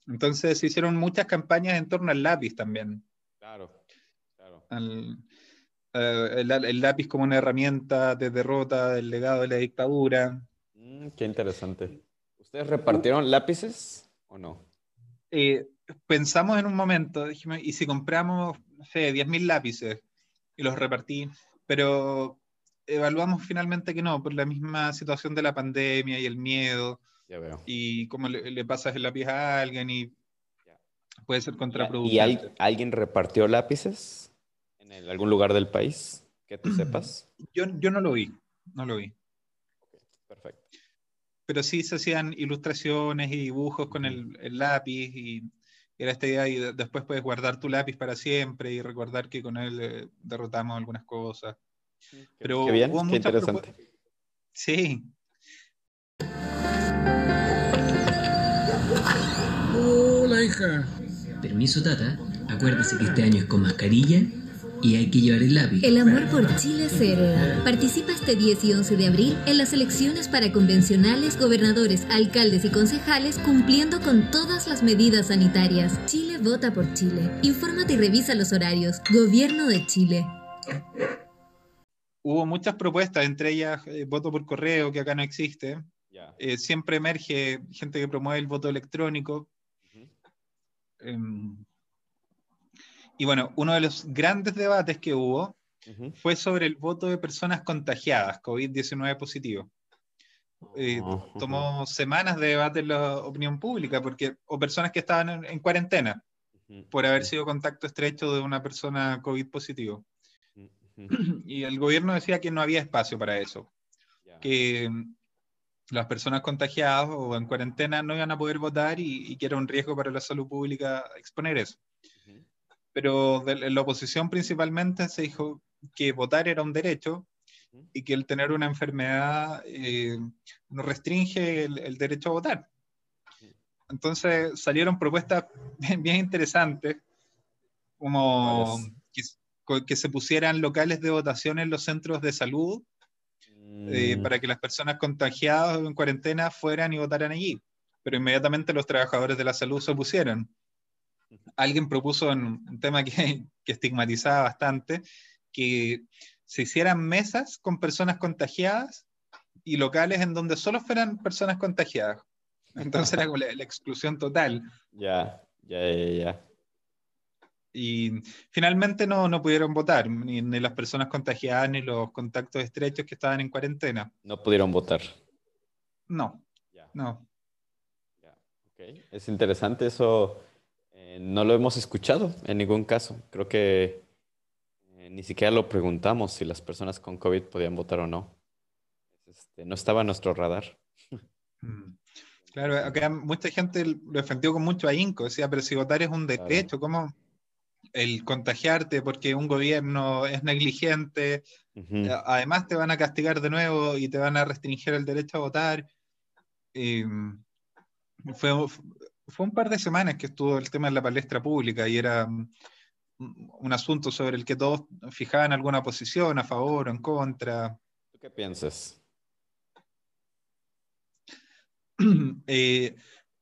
Entonces se hicieron muchas campañas en torno al lápiz también. Claro, claro. Eh, el, lápiz como una herramienta de derrota del legado de la dictadura. Mm, qué interesante. ¿Ustedes repartieron lápices o no? Eh, pensamos en un momento, dijimos, ¿y si compramos no sé, 10.000 lápices y los repartí, pero evaluamos finalmente que no, por la misma situación de la pandemia y el miedo. Ya veo. Y cómo le, pasas el lápiz a alguien y puede ser contraproducente. ¿Y alguien repartió lápices en algún lugar del país que tú sepas? (clears throat) Yo, yo no lo vi, no lo vi. perfecto. Pero sí se hacían ilustraciones y dibujos con el, el lápiz y era esta idea y después puedes guardar tu lápiz para siempre y recordar que con él eh, derrotamos algunas cosas. Pero qué bien, qué interesante. Sí. Hola, hija. Permiso, tata. Acuérdese que este año es con mascarilla y hay que llevar el lápiz. El amor por Chile se hereda. Participa este 10 y 11 de abril en las elecciones para convencionales, gobernadores, alcaldes y concejales cumpliendo con todas las medidas sanitarias. Chile vota por Chile. Infórmate y revisa los horarios. Gobierno de Chile. Hubo muchas propuestas, entre ellas eh, voto por correo, que acá no existe. Eh, siempre emerge gente que promueve el voto electrónico. Em, y bueno, uno de los grandes debates que hubo fue sobre el voto de personas contagiadas, COVID-19 positivo. Eh, tomó semanas de debate en la opinión pública, porque, o personas que estaban en, cuarentena por haber sido contacto estrecho de una persona COVID positivo. (clears throat) Y el gobierno decía que no había espacio para eso, que las personas contagiadas o en cuarentena no iban a poder votar y, y que era un riesgo para la salud pública exponer eso. Pero de, la oposición principalmente se dijo que votar era un derecho y que el tener una enfermedad eh, no restringe el, derecho a votar. Entonces salieron propuestas (laughs) bien, interesantes, como que, se pusieran locales de votación en los centros de salud eh, mm. para que las personas contagiadas o en cuarentena fueran y votaran allí. Pero inmediatamente los trabajadores de la salud se opusieron alguien propuso en un tema (laughs) que, estigmatizaba bastante, que se hicieran mesas con personas contagiadas y locales en donde solo fueran personas contagiadas. Entonces era como la, exclusión total. Ya, ya, ya, ya. Y finalmente no, no pudieron votar, ni, las personas contagiadas ni los contactos estrechos que estaban en cuarentena. No pudieron votar. No, no. Es interesante eso eh, no lo hemos escuchado en ningún caso. Creo que eh, ni siquiera lo preguntamos si las personas con COVID podían votar o no. Este, no estaba en nuestro radar. Mm. Claro, acá mucha gente lo defendió con mucho ahínco. Decía, pero si votar es un derecho, ¿cómo el contagiarte porque un gobierno es negligente? Eh, además, te van a castigar de nuevo y te van a restringir el derecho a votar. fue, fue un par de semanas que estuvo el tema en la palestra pública y era mm, un asunto sobre el que todos fijaban alguna posición a favor o en contra. ¿Tú qué piensas? (clears throat) Eh,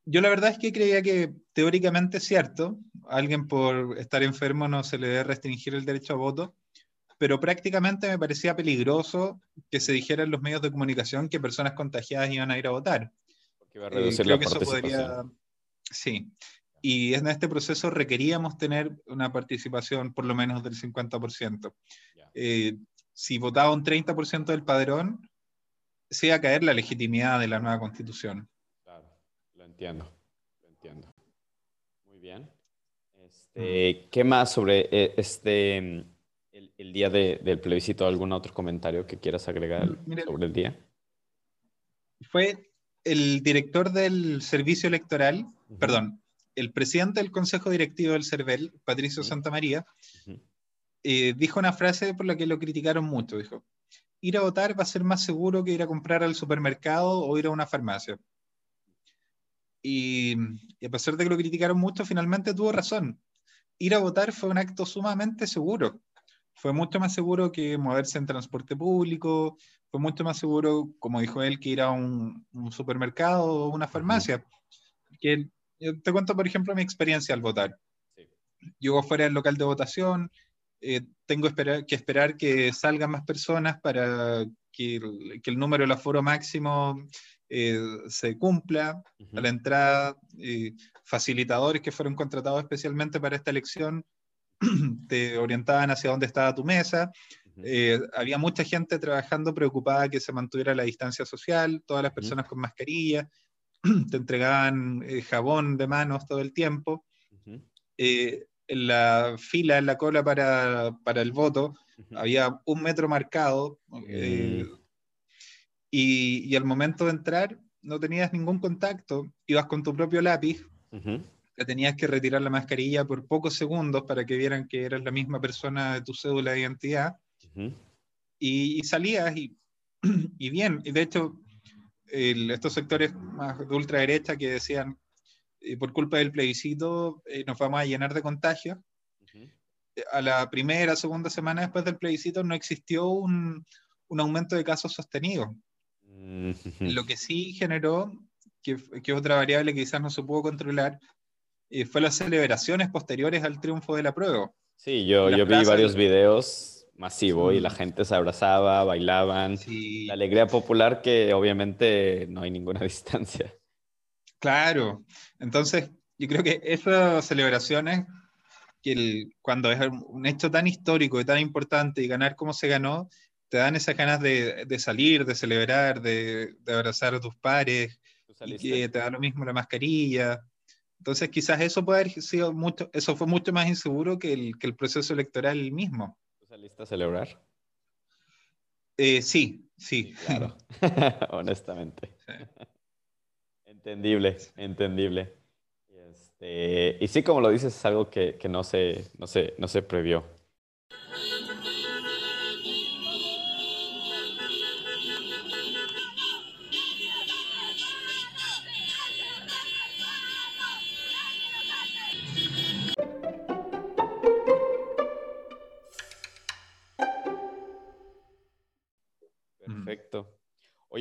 yo la verdad es que creía que teóricamente es cierto, alguien por estar enfermo no se le debe restringir el derecho a voto, pero prácticamente me parecía peligroso que se dijera en los medios de comunicación que personas contagiadas iban a ir a votar. Porque iba a reducir eh, creo que eso podría Sí, y en este proceso requeríamos tener una participación por lo menos del 50%. Eh, si votaba un 30% del padrón, se iba a caer la legitimidad de la nueva constitución. Claro, lo entiendo, lo entiendo. Este, ¿Qué más sobre eh, este, el, día del plebiscito? ¿Algún otro comentario que quieras agregar sobre el día? Fue el director del servicio electoral, perdón, el presidente del consejo directivo del CERVEL, Patricio Santamaría, eh, dijo una frase por la que lo criticaron mucho. Dijo, ir a votar va a ser más seguro que ir a comprar al supermercado o ir a una farmacia. Y, y a pesar de que lo criticaron mucho, finalmente tuvo razón. Ir a votar fue un acto sumamente seguro. Fue mucho más seguro que moverse en transporte público, fue mucho más seguro, como dijo él, que ir a un, supermercado o una farmacia. Que, te cuento, por ejemplo, mi experiencia al votar. Yo fuera del local de votación, eh, tengo que esperar que salgan más personas para que el, número del aforo máximo eh, se cumpla. A la entrada, eh, facilitadores que fueron contratados especialmente para esta elección (clears throat) te orientaban hacia dónde estaba tu mesa. Eh, había mucha gente trabajando preocupada que se mantuviera la distancia social, todas las personas con mascarilla, (clears throat) te entregaban eh, jabón de manos todo el tiempo. Eh, en la fila, en la cola para, para el voto, había un metro marcado y, y, al momento de entrar no tenías ningún contacto, ibas con tu propio lápiz, te tenías que retirar la mascarilla por pocos segundos para que vieran que eras la misma persona de tu cédula de identidad. Y, salías y (clears throat) y bien, y de hecho, el, estos sectores más de ultraderecha que decían, eh, por culpa del plebiscito, eh, nos vamos a llenar de contagios. A la primera, segunda semana después del plebiscito no existió un, un aumento de casos sostenidos. Lo que sí generó, que, que es otra variable que quizás no se pudo controlar, eh, fue las celebraciones posteriores al triunfo de la prueba. Sí, yo, yo vi varios videos masivos y la gente se abrazaba, bailaban. La alegría popular que obviamente no hay ninguna (laughs) distancia. Claro, entonces yo creo que esas celebraciones, que el, cuando es un hecho tan histórico y tan importante y ganar como se ganó, te dan esas ganas de, de salir, de celebrar, de, de, abrazar a tus pares, y que te da lo mismo la mascarilla. Entonces quizás eso puede haber sido mucho, eso fue mucho más inseguro que el, que el proceso electoral mismo. ¿Tú saliste a celebrar? Eh, sí, sí. sí claro, (laughs) (laughs) honestamente. Sí. (laughs) entendible, entendible. Este, y sí, como lo dices, es algo que, que no, se, no, se, no se previó.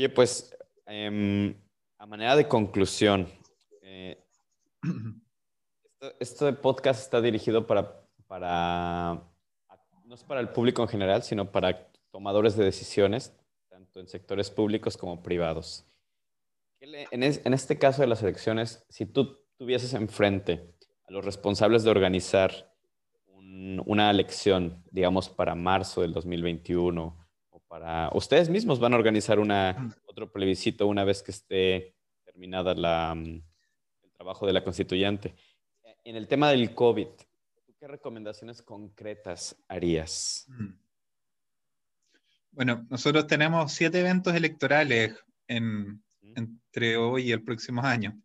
Oye, pues, eh, a manera de conclusión, eh, este podcast está dirigido para, para, no es para el público en general, sino para tomadores de decisiones, tanto en sectores públicos como privados. En, es, en este caso de las elecciones, si tú tuvieses enfrente a los responsables de organizar un, una elección, digamos, para marzo del 2021, para ustedes mismos van a organizar una, otro plebiscito una vez que esté terminada la, mm, el trabajo de la constituyente. En el tema del COVID, ¿qué recomendaciones concretas harías? Bueno, nosotros tenemos siete eventos electorales en, entre hoy y el próximo año.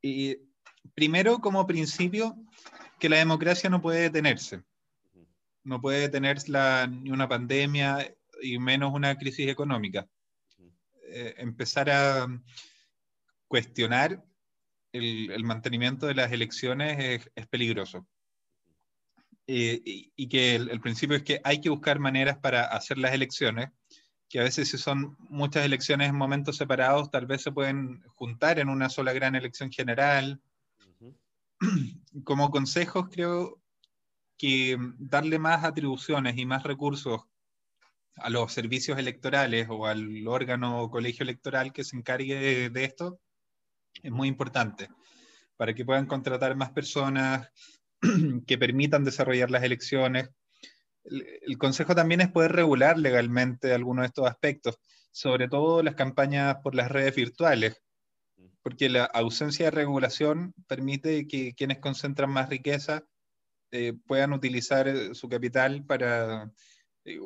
Y primero, como principio, que la democracia no puede detenerse. No puede detenerla ni una pandemia, y menos una crisis económica. Eh, empezar a cuestionar el, el, mantenimiento de las elecciones es, es peligroso. Eh, y, y, que el, el, principio es que hay que buscar maneras para hacer las elecciones, que a veces si son muchas elecciones en momentos separados, tal vez se pueden juntar en una sola gran elección general. Uh (clears throat) -huh. Como consejos, creo que darle más atribuciones y más recursos a los servicios electorales o al órgano o colegio electoral que se encargue de, de, esto es muy importante para que puedan contratar más personas (clears throat) que permitan desarrollar las elecciones. El, el, consejo también es poder regular legalmente algunos de estos aspectos, sobre todo las campañas por las redes virtuales, porque la ausencia de regulación permite que quienes concentran más riqueza eh, puedan utilizar su capital para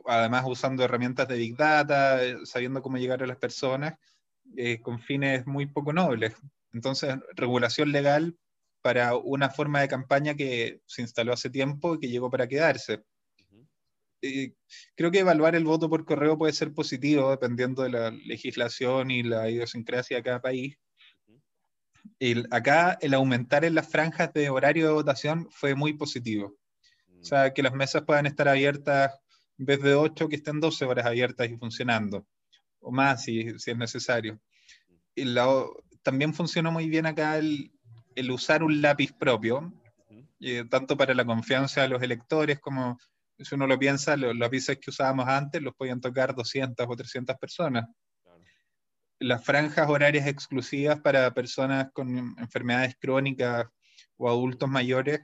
además usando herramientas de Big Data, eh, sabiendo cómo llegar a las personas, eh, con fines muy poco nobles. Entonces, regulación legal para una forma de campaña que se instaló hace tiempo y que llegó para quedarse. Eh, creo que evaluar el voto por correo puede ser positivo dependiendo de la legislación y la idiosincrasia de cada país. El, acá el aumentar en las franjas de horario de votación fue muy positivo. O sea, que las mesas puedan estar abiertas en vez de 8, que estén 12 horas abiertas y funcionando, o más si, si es necesario. Y la, también funcionó muy bien acá el, el usar un lápiz propio, eh, tanto para la confianza de los electores como, si uno lo piensa, los lápices que usábamos antes los podían tocar 200 o 300 personas. Claro. Las franjas horarias exclusivas para personas con enfermedades crónicas o adultos mayores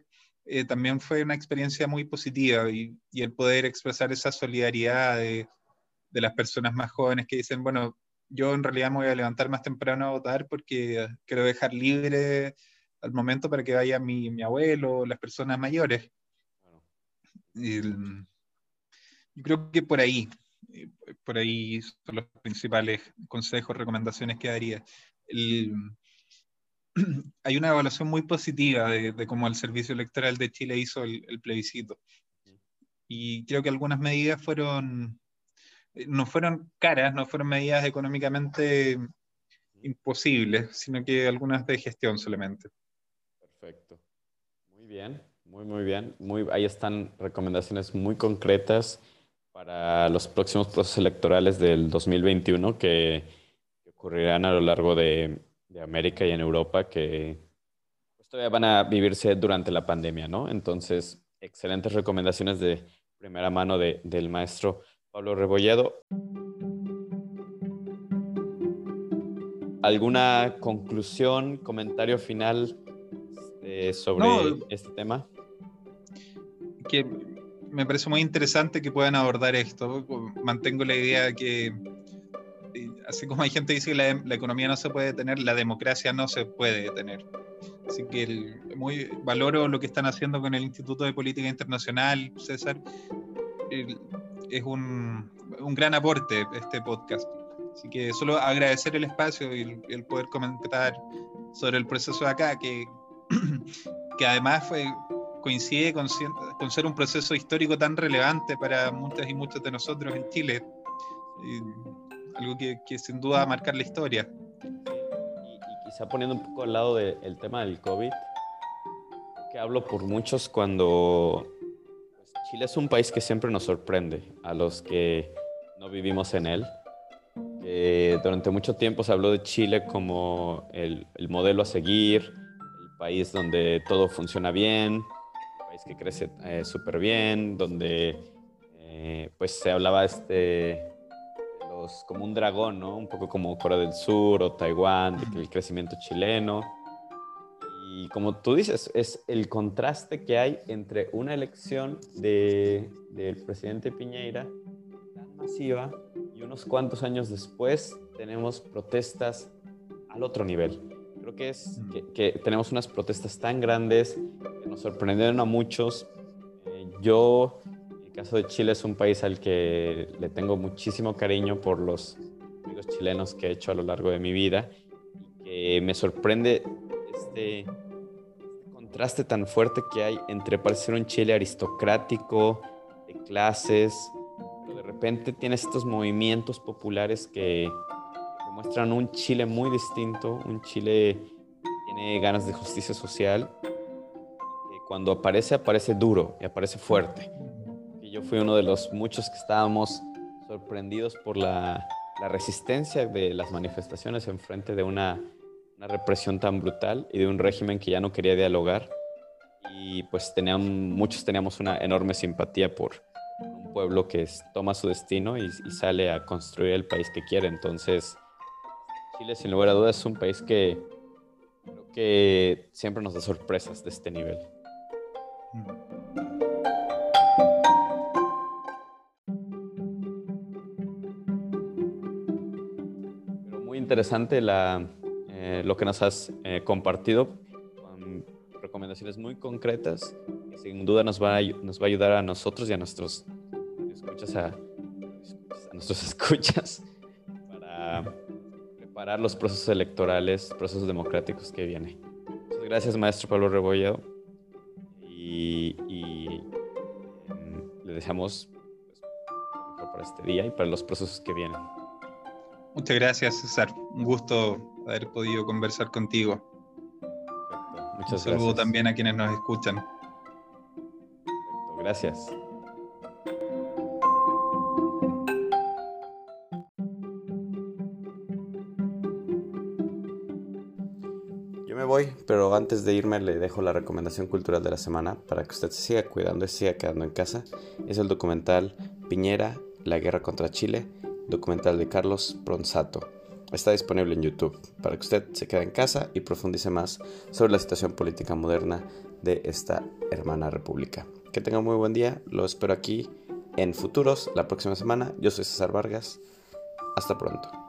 eh, también fue una experiencia muy positiva y, y el poder expresar esa solidaridad de, de, las personas más jóvenes que dicen, bueno, yo en realidad me voy a levantar más temprano a votar porque quiero dejar libre al momento para que vaya mi, mi abuelo, las personas mayores. El, yo creo que por ahí, eh, por ahí son los principales consejos, recomendaciones que daría. El, (clears throat) hay una evaluación muy positiva de, de, cómo el Servicio Electoral de Chile hizo el, plebiscito. Y creo que algunas medidas fueron no fueron caras, no fueron medidas económicamente imposibles, sino que algunas de gestión solamente. Perfecto. Muy bien, muy, muy bien. Muy, ahí están recomendaciones muy concretas para los próximos procesos electorales del 2021 que, ocurrirán a lo largo de, de, América y en Europa, que pues, todavía van a vivirse durante la pandemia, ¿no? Entonces, excelentes recomendaciones de primera mano de, del maestro Pablo Rebolledo. ¿Alguna conclusión, comentario final eh, sobre este tema? Que me parece muy interesante que puedan abordar esto. Mantengo la idea de que, así como hay gente que dice que la, economía no se puede detener, la democracia no se puede detener. Así que muy, valoro lo que están haciendo con el Instituto de Política Internacional, César es un, un, gran aporte este podcast. Así que solo agradecer el espacio y el, poder comentar sobre el proceso de acá, que, (clears throat) que además fue, coincide con, con, ser un proceso histórico tan relevante para muchas y muchos de nosotros en Chile. Algo que, que, sin duda va a marcar la historia. Y, y quizá poniendo un poco al lado del tema del COVID, que hablo por muchos cuando Chile es un país que siempre nos sorprende a los que no vivimos en él. durante mucho tiempo se habló de Chile como el, modelo a seguir, el país donde todo funciona bien, el país que crece eh, súper bien, donde eh, pues se hablaba este, los, como un dragón, ¿no? Un poco como Corea del Sur o Taiwán, el crecimiento chileno. Y como tú dices, es el contraste que hay entre una elección de, del presidente Piñeira tan masiva y unos cuantos años después tenemos protestas al otro nivel. Creo que es que, tenemos unas protestas tan grandes que nos sorprendieron a muchos. Eh, yo, caso de Chile, es un país al que le tengo muchísimo cariño por los amigos chilenos que he hecho a lo largo de mi vida y que me sorprende este contraste tan fuerte que hay entre parecer un Chile aristocrático, de clases, pero de repente tienes estos movimientos populares que, muestran un Chile muy distinto, un Chile que tiene ganas de justicia social, que cuando aparece, aparece duro y aparece fuerte. Yo fui uno de los muchos que estábamos sorprendidos por la, resistencia de las manifestaciones en frente de una represión tan brutal y de un régimen que ya no quería dialogar. Y pues tenían, muchos teníamos una enorme simpatía por un pueblo que toma su destino y, sale a construir el país que quiere. Entonces, Chile, sin lugar a dudas, es un país que creo que siempre nos da sorpresas de este nivel. Pero interesante la, eh, lo que nos has eh, compartido con recomendaciones muy concretas que sin duda nos va, a, nos va a ayudar a nosotros y a nuestros escuchas, a, nuestros (laughs) escuchas para preparar los procesos electorales, procesos democráticos que vienen. Muchas gracias, maestro Pablo Rebolledo. Y, em, le deseamos pues, para este día y para los procesos que vienen. Muchas gracias, César. Un gusto haber podido conversar contigo. Muchas Un saludo también a quienes nos escuchan. Gracias. Yo me voy, pero antes de irme le dejo la recomendación cultural de la semana para que usted se siga cuidando y siga quedando en casa. Es el documental Piñera, la guerra contra Chile documental de Carlos Bronzato. Está disponible en YouTube para que usted se quede en casa y profundice más sobre la situación política moderna de esta hermana república. Que tenga un muy buen día, lo espero aquí en futuros la próxima semana. Yo soy César Vargas. Hasta pronto.